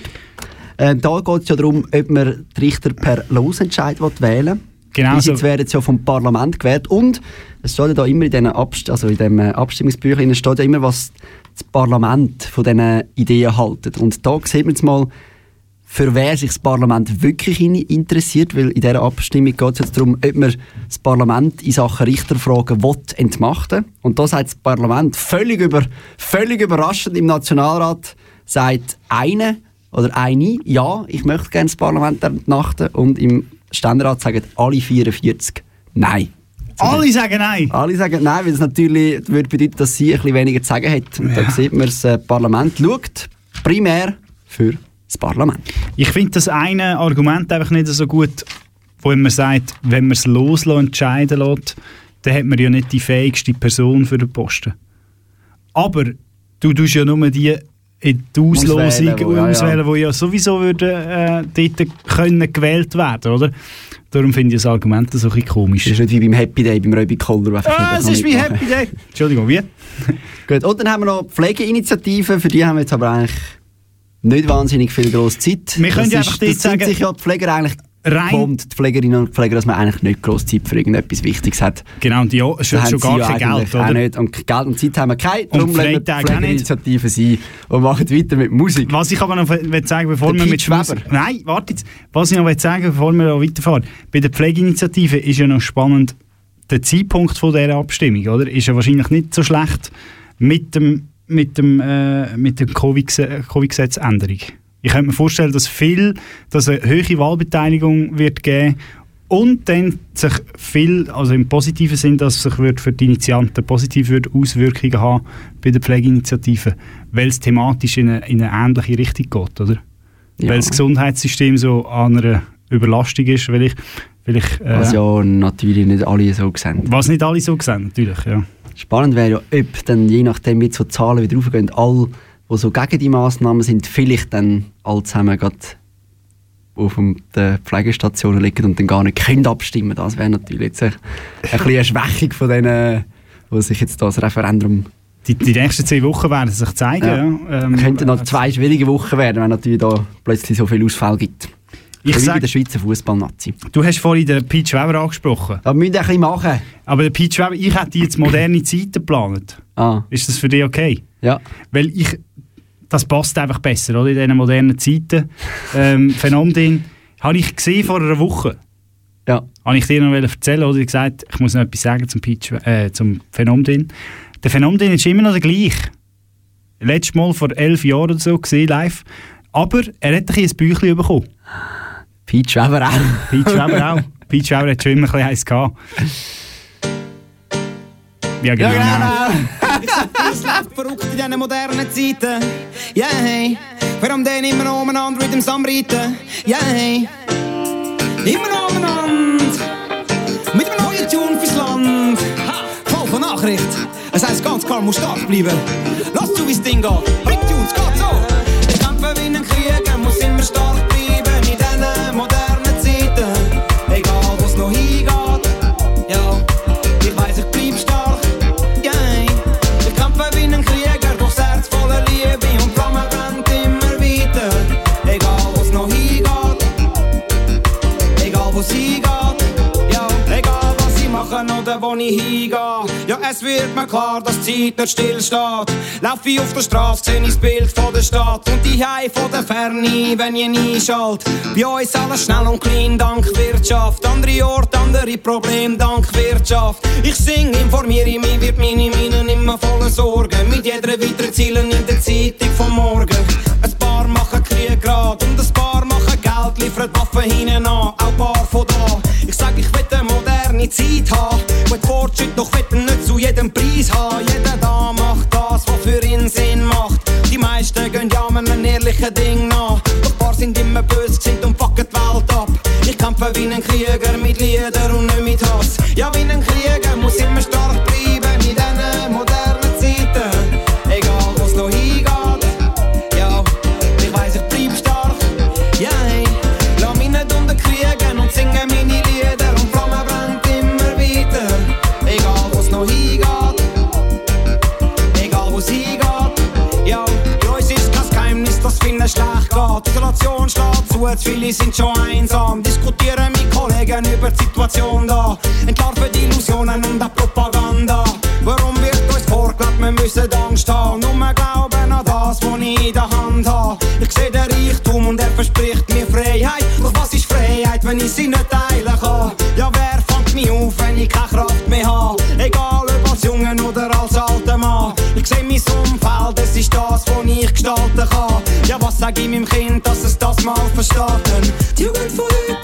Äh, da geht es ja darum, ob man die Richter per Losentscheid wählen will. Genau Bis so. jetzt werden sie ja vom Parlament gewählt. Und es steht ja da immer in diesen Abst also in dem äh, Abstimmungsbüchlein steht ja immer, was das Parlament von diesen Ideen haltet. Und da sieht man jetzt mal, für wer sich das Parlament wirklich in- interessiert, weil in dieser Abstimmung geht es jetzt darum, ob man das Parlament in Sachen Richterfragen will entmachten Und da sagt das Parlament völlig, über, völlig überraschend im Nationalrat, sagt eine oder eine, ja, ich möchte gerne das Parlament entmachten und im Ständerat sagen alle 44 nein. Alle sagen nein. Alle sagen nein, weil es natürlich würde bedeuten, dass sie ein bisschen weniger zu sagen hat. Und da sieht man, das äh, Parlament schaut primär für das Parlament. Ich finde das eine Argument einfach nicht so gut, wo man sagt, wenn man es loslassen, entscheiden lässt, dann hat man ja nicht die fähigste Person für den Posten. Aber du tust ja nur die in die Auslosung Auswählen, wo- ja, ja. die ja sowieso würden, äh, dort können gewählt werden, oder? Darum finde ich das Argument so ein bisschen komisch. Das ist nicht wie beim Happy Day, beim wo einfach Ah, es ist wie. Happy Day. Entschuldigung, wie? *laughs* Gut, und dann haben wir noch Pflegeinitiativen, für die haben wir jetzt aber eigentlich nicht wahnsinnig viel grosse Zeit. Wir können das ja einfach das sagen- sich ja die Pfleger eigentlich Rein- kommt, die Pflegerinnen und Pfleger, dass man eigentlich nicht grosse Zeit für irgendetwas Wichtiges hat. Genau, und ja, schon, haben schon sie gar kein Geld, Auch oder? nicht. Und Geld und Zeit haben wir keine, Und darum lassen wir auch. Pflegerinitiative sein und machen weiter mit Musik. Was ich aber noch will sagen, bevor Der wir mit Schweber. Nein, warte jetzt. Was ich noch will sagen, bevor wir weiterfahren. Bei der Pflegeinitiative ist ja noch spannend, der Zeitpunkt von dieser Abstimmung, oder? Ist ja wahrscheinlich nicht so schlecht mit dem mit dem äh, mit dem Covid- Covid-Gesetzänderung. Ich könnte mir vorstellen, dass viel, dass eine hohe Wahlbeteiligung wird geben und dann sich viel, also im positiven Sinn, dass sich wird für die Initianten positiv wird Auswirkungen haben bei der Pflegeinitiative, weil es thematisch in eine, in eine ähnliche Richtung geht, oder? Ja. Weil das Gesundheitssystem so an einer Überlastung ist, weil ich, weil ich äh, Was ja natürlich nicht alle so sehen. was nicht alle so sehen, natürlich, ja. Spannend wäre ja, ob dann je nachdem, wie so die Zahlen wieder raufgehen, alle, die so gegen die Massnahmen sind, vielleicht dann alle zusammen gerade auf den Pflegestationen liegen und dann gar nicht können abstimmen. Das wäre natürlich jetzt ein, ein eine Schwächung von denen, die sich jetzt das Referendum Die, die nächsten zwei Wochen werden sich zeigen. Ja. Ja. Ähm, könnten noch zwei schwierige Wochen werden, wenn natürlich da plötzlich so viel Ausfall gibt. Ich Wie bei sag- der Schweizer Fußballnazi. Du hast vorhin den Pete Schweber angesprochen. Wir müssen ein bisschen machen. Aber der Pete Schweber, ich hätte jetzt moderne *coughs* Zeiten geplant. Ah. Ist das für dich okay? Ja. Weil ich, das passt einfach besser, oder? In diesen modernen Zeiten. Ähm, *laughs* Phänomen habe ich gesehen vor einer Woche. Ja. Habe ich dir noch erzählen oder ich gesagt, ich muss noch etwas sagen zum, Schwe- äh, zum Phänomen. Der Phänomen ist immer noch der gleiche. Letztes Mal vor elf Jahren oder so gesehen live. Aber er hat ein bisschen ein Büchlein bekommen. Pete Schweber auch. Pete Schweber auch. Pete Schweber hat schon immer ein bisschen eins gehabt. Ja, genau. Sag, es läuft verrückt in diesen modernen Zeiten. Yeah, hey. Warum denn immer umeinander mit dem Samriten? Yeah, hey. Immer umeinander. Mit einem neuen Tune fürs Land. Ha, voll von Nachricht. Es heisst ganz klar, muss stark bleiben. Lass zu, wie's Ding geht. Big Tunes, geht so. Wo's hingeht. Ja, egal, was ich mache oder wo ich hingehe. Ja, es wird mir klar, dass die Zeit nicht stillsteht. Lauf ich auf der Straße, seh ich das Bild von der Stadt und die Hei von der Ferne, wenn ich einschalte. Bei uns alles schnell und klein, dank Wirtschaft. Andere Orte, andere Probleme, dank Wirtschaft. Ich sing, informiere mich, wird meine Minen immer voller Sorgen. Mit jeder weiteren Zielen in der Zeitung vom Morgen. Ein paar machen Krieg grad und ein paar Geld, liefern Waffen hinten an, auch paar von da. Ich sag, ich will eine moderne Zeit haben, die Fortschritt doch will nicht zu jedem Preis haben. Jeder da macht das, was für ihn Sinn macht. Die meisten gehen ja einem ehrlichen Ding nach. Doch paar sind immer böse gesinnt und fucken die Welt ab. Ich kämpfe wie ein Krieger mit Lieder und nicht mit Hass. Isolation schlägt zu, zu viele sind schon einsam. Diskutieren mit Kollegen über die Situation da. Entlarven Illusionen und auch Propaganda. Warum wird uns vorgelebt, wir müssen Angst haben? Nur wir glauben an das, was ich in der Hand habe. Ich sehe den Reichtum und er verspricht mir Freiheit. Doch was ist Freiheit, wenn ich sie nicht teilen kann? Ja, wer fängt mich auf, wenn ich keine Kraft mehr habe? Egal ob als Jungen oder als alter Mann. Ich sehe mein Umfeld, es ist das, was ich gestalten kann. Sag ich meinem Kind, dass es das mal versteht? Denn Die Jugend von heute,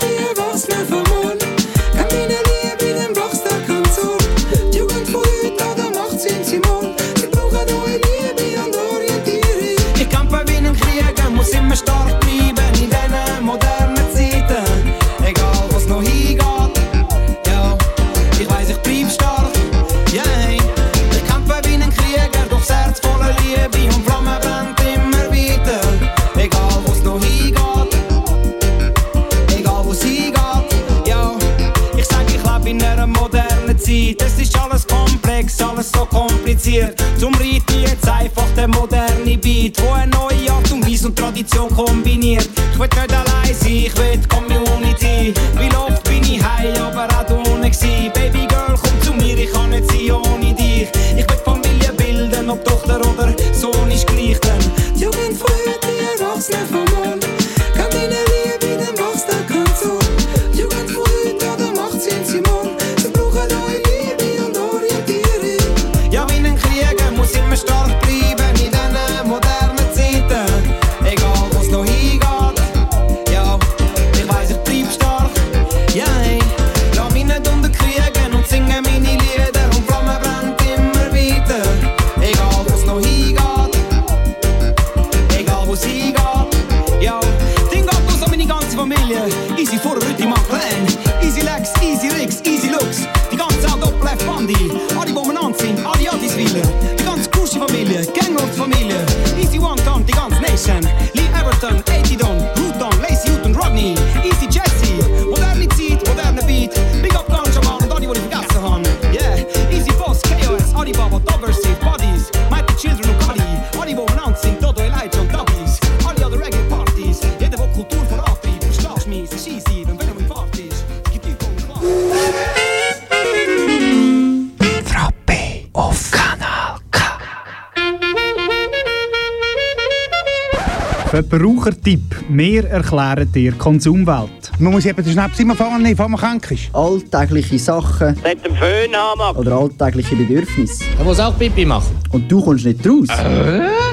Verbrauchertipp. Wir erklären dir Konsumwelt. Man muss eben den Schnaps immer vorne nehmen, bevor man krank ist. Alltägliche Sachen Nicht den Föhn haben, oder alltägliche Bedürfnisse. Er muss auch Pipi machen. Und du kommst nicht raus?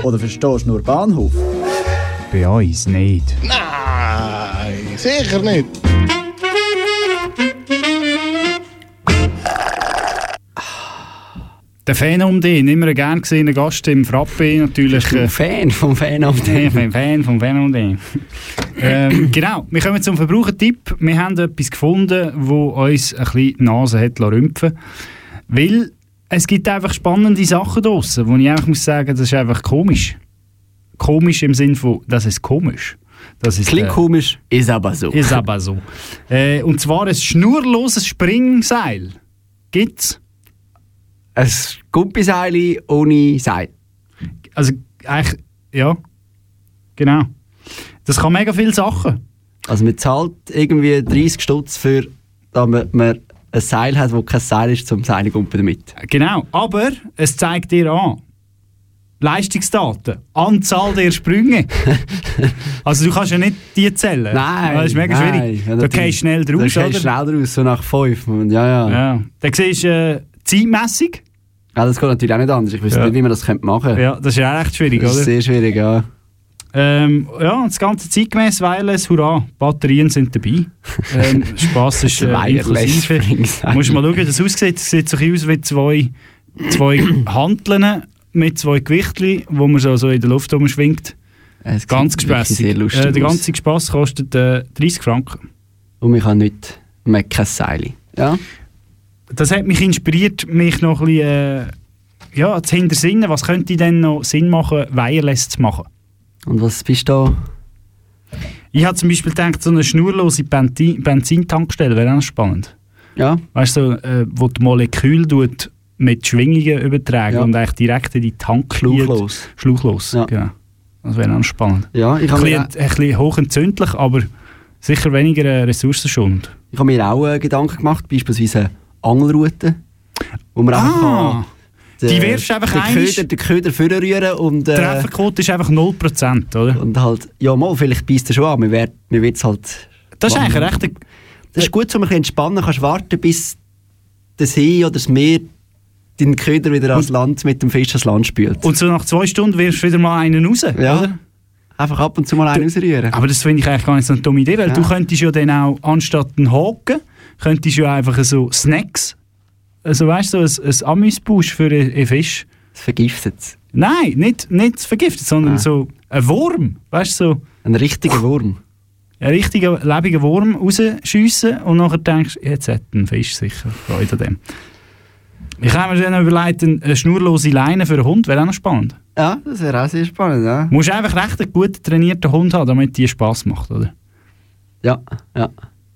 Oder verstehst nur Bahnhof? Bei uns nicht. Nein, sicher nicht. Der Fan um den, immer ein gern gesehener Gast im Frappe natürlich. Ein Fan vom Fan um den. Ich bin Fan vom Fan um den. ähm, genau, wir kommen zum Verbrauchertipp. Wir haben etwas gefunden, wo uns ein bisschen die Nase hat rümpfen Weil es gibt einfach spannende Sachen draussen, wo ich einfach muss sagen, das ist einfach komisch. Komisch im Sinne von, das ist komisch. Das ist, Klingt äh, komisch, ist aber so. Ist aber so. Äh, und zwar ein schnurloses Springseil. Gibt's? Ein Gumpiseil ohne Seil. Also eigentlich, ja. Genau. Das kann mega viele Sachen. Also man zahlt irgendwie 30 Stutz für, damit man ein Seil hat, wo kein Seil ist, zum Seilgumpen damit. Genau. Aber es zeigt dir an. Leistungsdaten, Anzahl der Sprünge. *laughs* also du kannst ja nicht die zählen. Nein, Das ist mega nein. schwierig. Ja, da gehst schnell Da draus, gehst du oder? schnell raus, so nach 5. Ja, ja. Ja. Dann siehst du äh, zeitmässig. Ja, das geht natürlich auch nicht anders. Ich wüsste Ja. nicht, wie man das könnte machen könnte. Ja, das ist ja recht schwierig, Das oder? ist sehr schwierig, ja. Ähm, ja, das ganze zeitgemäß Wireless, hurra, Batterien sind dabei. *laughs* Ähm, Spass ist äh, inklusive. Musst mal schauen, wie das aussieht. Es sieht so ein aus wie zwei, zwei *clears throat* Hanteln mit zwei Gewichtchen, wo man so, so in der Luft rumschwingt. Es Ganz gespässig. Äh, der aus. ganze Spass kostet äh, 30 Franken. Und man kann nicht, man hat kein Seil. Ja. Das hat mich inspiriert, mich noch ein bisschen äh, ja, zu hintersinnen, was könnte denn noch Sinn machen, Wireless zu machen. Und was bist du da? Ich habe zum Beispiel gedacht, so eine schnurlose Benzin Benzintankstelle wäre auch spannend. Ja. Weißt du, so, äh, wo die Moleküle tut mit Schwingungen übertragen Ja. und eigentlich direkt in die Tank Schlauchlos. Schluchlos, Ja. genau. Das wäre auch spannend. Ja, ich ein, bisschen, ein bisschen hochentzündlich, aber sicher weniger äh, ressourcenschonend. ich habe mir auch äh, Gedanken gemacht, beispielsweise Angelrouten, wo man einfach Ah, kann, die wirfst einfach den einmal- Köder, den Köder vorrühren und... Äh, Trefferquote ist einfach 0%, oder? und halt, ja mal, vielleicht beißt er schon an, man wird man es halt... Das ist eigentlich recht... Das ist gut, so ein bisschen entspannen, kannst warten, bis der See oder das Meer den Köder wieder ans Land mit dem Fisch ans Land spült. Und so nach zwei Stunden wirfst du wieder mal einen raus, Ja. oder? Einfach ab und zu mal einen rausrühren. Aber das finde ich eigentlich gar nicht so eine dumme Idee, weil Ja. du könntest ja dann auch, anstatt einen Haken, könntest du ja einfach so Snacks, also weißt du, so ein, ein Amüsbusch für einen Fisch. Das vergiftet es. Nein, nicht, nicht vergiftet, sondern Ah. so ein Wurm, weißt du, so Ein richtiger Wurm. einen richtigen, lebenden Wurm rausschiessen und nachher denkst jetzt hat ein Fisch sicher Freude an dem. Ich habe mir dann überlegt, eine schnurlose Leine für einen Hund wäre auch noch spannend. Ja, das wäre auch sehr spannend, ja. Du musst einfach recht einen gut trainierten Hund haben, damit die Spass macht, oder? Ja, ja.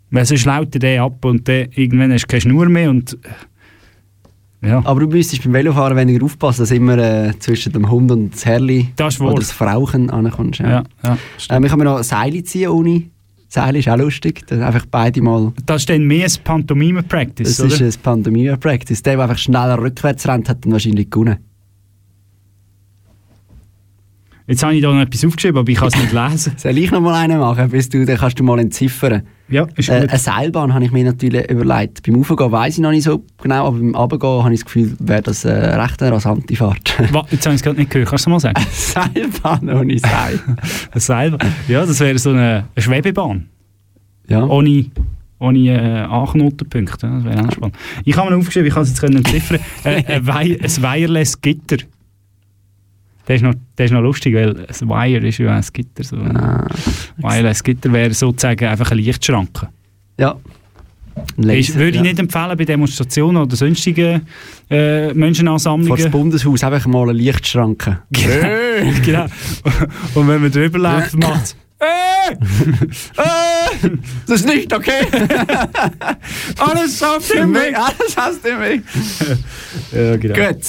Weil sonst lautet der ab und dann irgendwann hast du keine Schnur mehr und Ja. Aber du müsstest beim Velofahren weniger aufpassen, dass immer äh, zwischen dem Hund und das Herrli Das oder das Frauchen ankommst. Ja. Ja, ja, ähm, ich kann mir noch Seile ziehen ohne. Seile ist auch lustig. Dann einfach beide mal. Das ist dann mehr ein Pantomime-Practice, Das oder? ist ein Pandemie-Practice. Der, der einfach schneller rückwärts rennt, hat dann wahrscheinlich gewonnen. Jetzt habe ich da noch etwas aufgeschrieben, aber ich kann es nicht lesen. *laughs* Soll ich noch mal einen machen, bis du, dann kannst du mal entziffern. Ja, ist Äh, gut. eine Seilbahn habe ich mir natürlich überlegt. Beim Aufgehen weiß ich noch nicht so genau, aber beim Abgehen habe ich das Gefühl, wäre das äh, recht eine rasante Fahrt. *laughs* Wa- Jetzt habe ich es gerade nicht gehört. Kannst du mal sagen? *laughs* Seilbahn ohne Seil. Eine Seilbahn. Ja, das wäre so eine, eine Schwebebahn. Ja. Ohne, ohne äh, Anknotenpunkte. Das wäre auch spannend. Ich habe mir aufgeschrieben, ich kann es jetzt können entziffern. äh, ein, ein Wireless-Gitter. Der ist, noch, der ist noch lustig, weil ein Wire ist ja ein Gitter. So. Ein Ah. Wireless-Gitter wäre sozusagen einfach eine Lichtschranke. Ja. Ist, würde ich ja. nicht empfehlen bei Demonstrationen oder sonstigen äh, Menschenansammlungen. Vor das Bundeshaus einfach mal eine Lichtschranke. *laughs* genau. Und wenn man drüber läuft, macht es. *laughs* das ist nicht okay. *laughs* Alles auf dem Weg. Alles aus dem Weg. Ja, genau. Gut.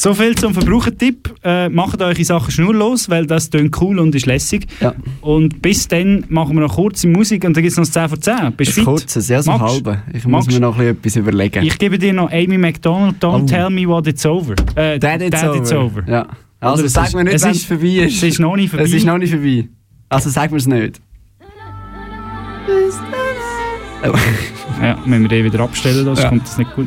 So viel zum Verbrauchertipp. Äh, macht eure Sachen schnurlos, weil das klingt cool und ist lässig. Ja. Und bis dann machen wir noch kurze Musik und dann gibt es noch das 10 von 10. Bist du kurzes, ja, so Magst? halbe. Ich muss Magst? mir noch ein bisschen etwas überlegen. Ich gebe dir noch Amy McDonald, Don't Oh. Tell Me What It's Over. Äh, Dad, it's over. Ja. Also Oder sag ist- mir nicht, es wenn es ist- vorbei ist. Es ist noch nicht vorbei. Es ist noch nicht vorbei. Also sag mir es nicht. Oh. Ja, wenn wir den wieder abstellen, sonst Ja. kommt das nicht gut.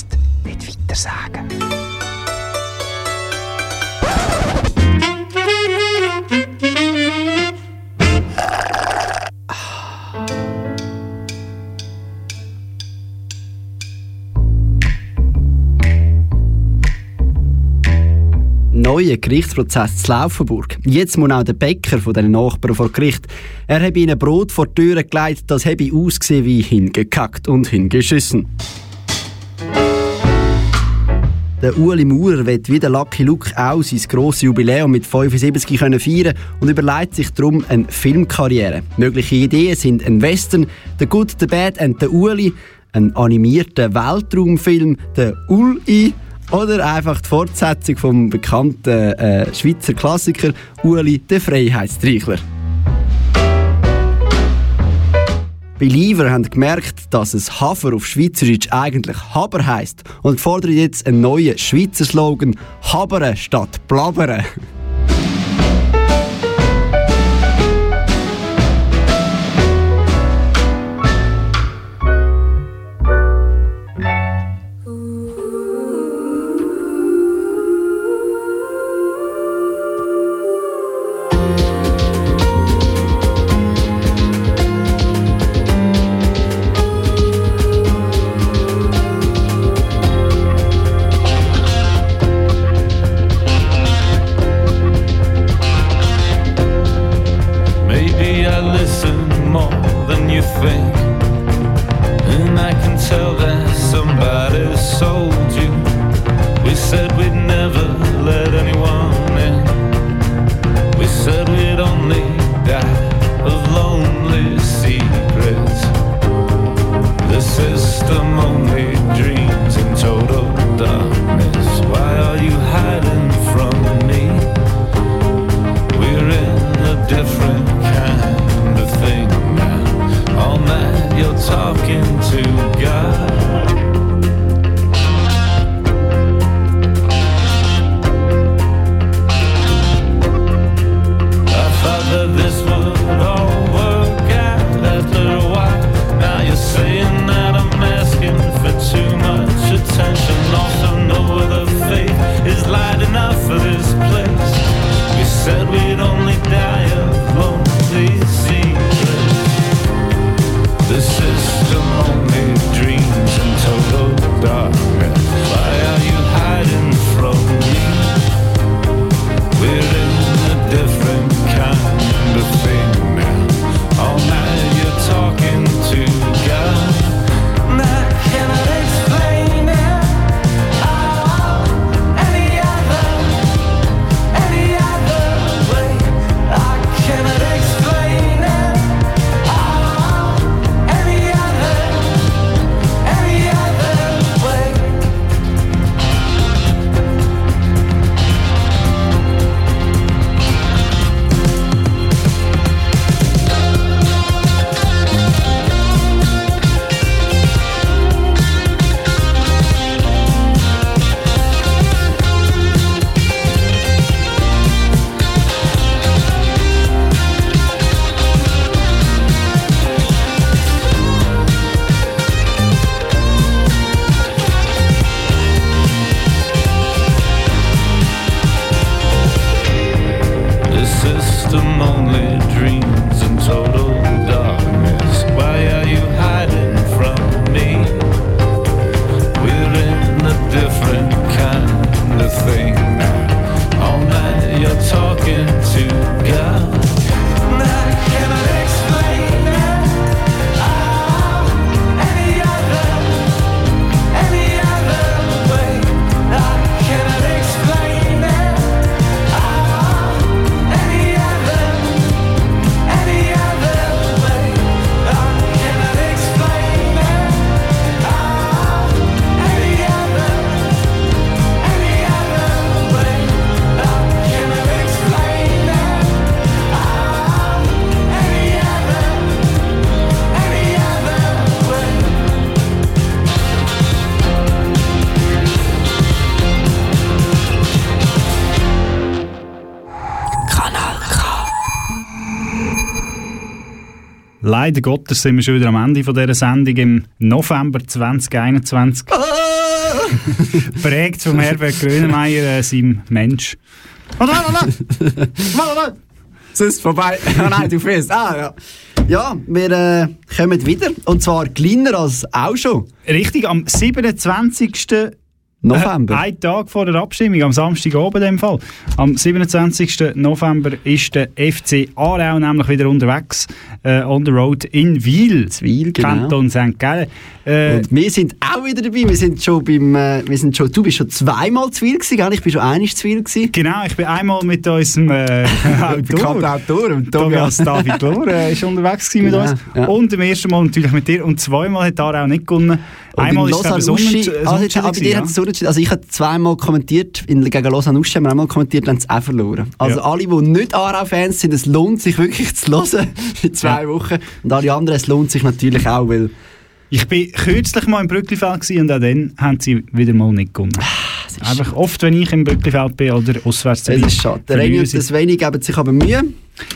Neuer Gerichtsprozess zu Laufenburg. Jetzt muss auch der Bäcker von den Nachbarn vor Gericht. Er habe ihnen Brot vor die Türe gelegt, das habe ausgesehen wie hingekackt und hingeschissen. Der Ueli Maurer wird wie der Lucky Luke auch sein grosses Jubiläum mit 75 können feiern und überlegt sich darum eine Filmkarriere. Mögliche Ideen sind ein Western, The Good, The Bad and The Ueli, ein animierter Weltraumfilm, der Uli oder einfach die Fortsetzung vom bekannten äh, Schweizer Klassiker Uli, der Freiheitstreichler. Believer haben gemerkt, dass es Hafer auf Schweizerdeutsch eigentlich Haber heisst und fordern jetzt einen neuen Schweizer Slogan Habere statt Blabere. Leider Gottes sind wir schon wieder am Ende von dieser Sendung im November 2021. *laughs* Prägt vom Herbert Grönemeyer, äh, seinem Mensch. Warte, warte, warte! Warte, warte! Es ist vorbei. Ah, *laughs* nein, du fährst. Ah, ja. Ja, wir äh, kommen wieder. Und zwar kleiner als auch schon. Richtig, am 27. November. Äh, ein Tag vor der Abstimmung, am Samstag oben in dem Fall. Am 27. November ist der FC Aarau nämlich wieder unterwegs, äh, on the road in Wiel. Wiel, genau. Kanton St. Gallen. Äh, Und wir sind auch wieder dabei. Wir sind schon beim, äh, wir sind schon, du bist schon zweimal zu Wiel gewesen, gell? Ich bin schon einmal zu Wiel gewesen. Genau, ich bin einmal mit unserem äh, *laughs* Autor, Autor, Tobias. David Lohr, äh, ist unterwegs gewesen mit Ja, uns. ja. Und im ersten Mal natürlich mit dir. Und zweimal hat Aarau nicht gewonnen. Und Einmal in ist es eben Lausanne Uschi, Sonntag- also, Sonntag aber bei dir gewesen, hat es unentschieden. Also ich habe zweimal kommentiert, in, gegen Lausanne Uschi haben wir einmal kommentiert, haben es auch verloren. Also Ja. alle, die nicht Aarau-Fans sind, es lohnt sich wirklich zu *laughs* hören in zwei Wochen. Und alle anderen, es lohnt sich natürlich auch, weil Ich bin kürzlich mal im Brücklifeld und auch dann haben sie wieder mal nicht gewonnen. Einfach oft, wenn ich im Brücklifeld bin oder auswärts Ah, es ist schade. Der Reini und das Weini geben sich aber Mühe.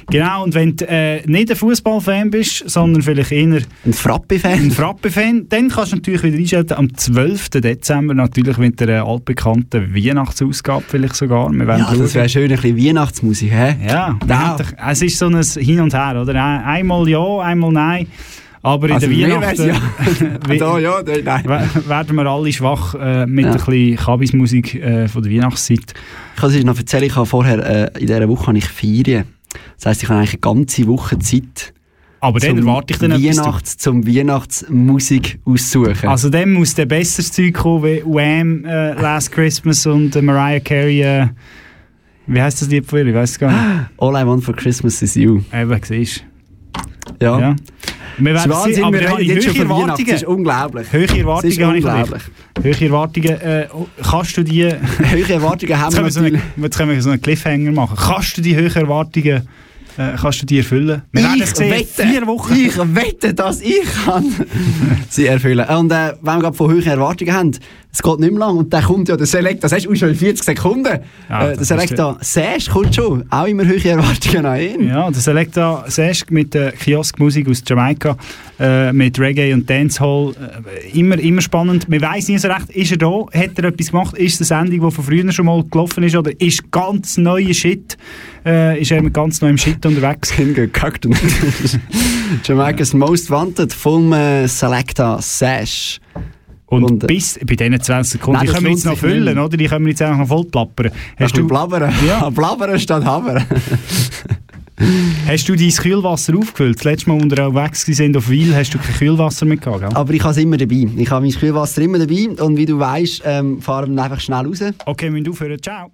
Genau, und wenn du äh, nicht ein Fußballfan bist, sondern vielleicht eher ein Frappe-Fan, ein Frappe-Fan, dann kannst du natürlich wieder einschalten am 12. Dezember natürlich mit der äh, altbekannten Weihnachtsausgabe vielleicht sogar. Wir Ja, das wäre schön, ein bisschen Weihnachtsmusik, hä? Ja, Ja. endlich. es ist so ein Hin und Her, oder? Ein- Einmal ja, einmal nein. Aber in Also der mir Weihnachten *laughs* *laughs* ja. Da ja, nein. we- werden wir alle schwach äh, mit Ja. ein bisschen Kabismusik äh, von der Weihnachtszeit. Ich kann es euch noch erzählen, ich habe vorher, äh, in dieser Woche habe ich Ferien. Das heisst, ich habe eigentlich eine ganze Woche Zeit. Aber dann zum erwarte ich dann Weihnachts, Zum Weihnachtsmusik aussuchen. Also dann muss der besseres Zeug kommen wie Wham, äh, Last Christmas und äh, Mariah Carey. Äh, wie heißt das Lied von ihr? Ich weiß es gar nicht. *gasps* All I want for Christmas is you. Eben, siehst Ja. ja. Wir ist werden Wahnsinn, sehen, aber wir da habe reden ich jetzt schon. Erwartungen. Das ist unglaublich. Höhere ist Erwartungen dich. unglaublich. Höhere Erwartungen. Äh, kannst du die... *laughs* Höhere Erwartungen haben wir so jetzt können wir so einen Cliffhanger machen. Kannst du die höheren Erwartungen äh, kannst du die erfüllen? Wir werden Ich sehen. wette, Vier Wochen. ich wette, dass ich kann *laughs* sie erfüllen. Und äh, wenn wir gerade von hohen Erwartungen haben, es geht nicht mehr lang und dann kommt ja der Select, das hast du schon in 40 Sekunden. Ja, äh, der das Selecta Sash kommt schon, auch immer hohe Erwartungen an ihn. Ja, der Selecta Sesk mit der Kioskmusik aus Jamaika, äh, mit Reggae und Dancehall, äh, immer, immer spannend. Man weiss nie so recht, ist er da, hat er etwas gemacht, ist es eine Sendung, die von früher schon mal gelaufen ist, oder ist ganz neuer Shit, äh, ist er mit ganz neuem Shit unterwegs? *laughs* Hingekackt. *laughs* Jamaica's Most Wanted vom äh, Selecta Sash. Und, Und, bis bei diesen 20 Sekunden, Nein, die können wir jetzt noch nicht füllen, oder? Die können wir jetzt einfach noch voll plappern. Hast du blabbern? Ja. *laughs* blabbern statt habern. hast du dein Kühlwasser aufgefüllt? Das letzte Mal, als wir weg sind auf Weil, hast du kein Kühlwasser mehr gehabt, gell? Aber ich habe es immer dabei. Ich habe mein Kühlwasser immer dabei und wie du weißt, ähm, fahren wir einfach schnell raus. Okay, wir müssen aufhören. Ciao.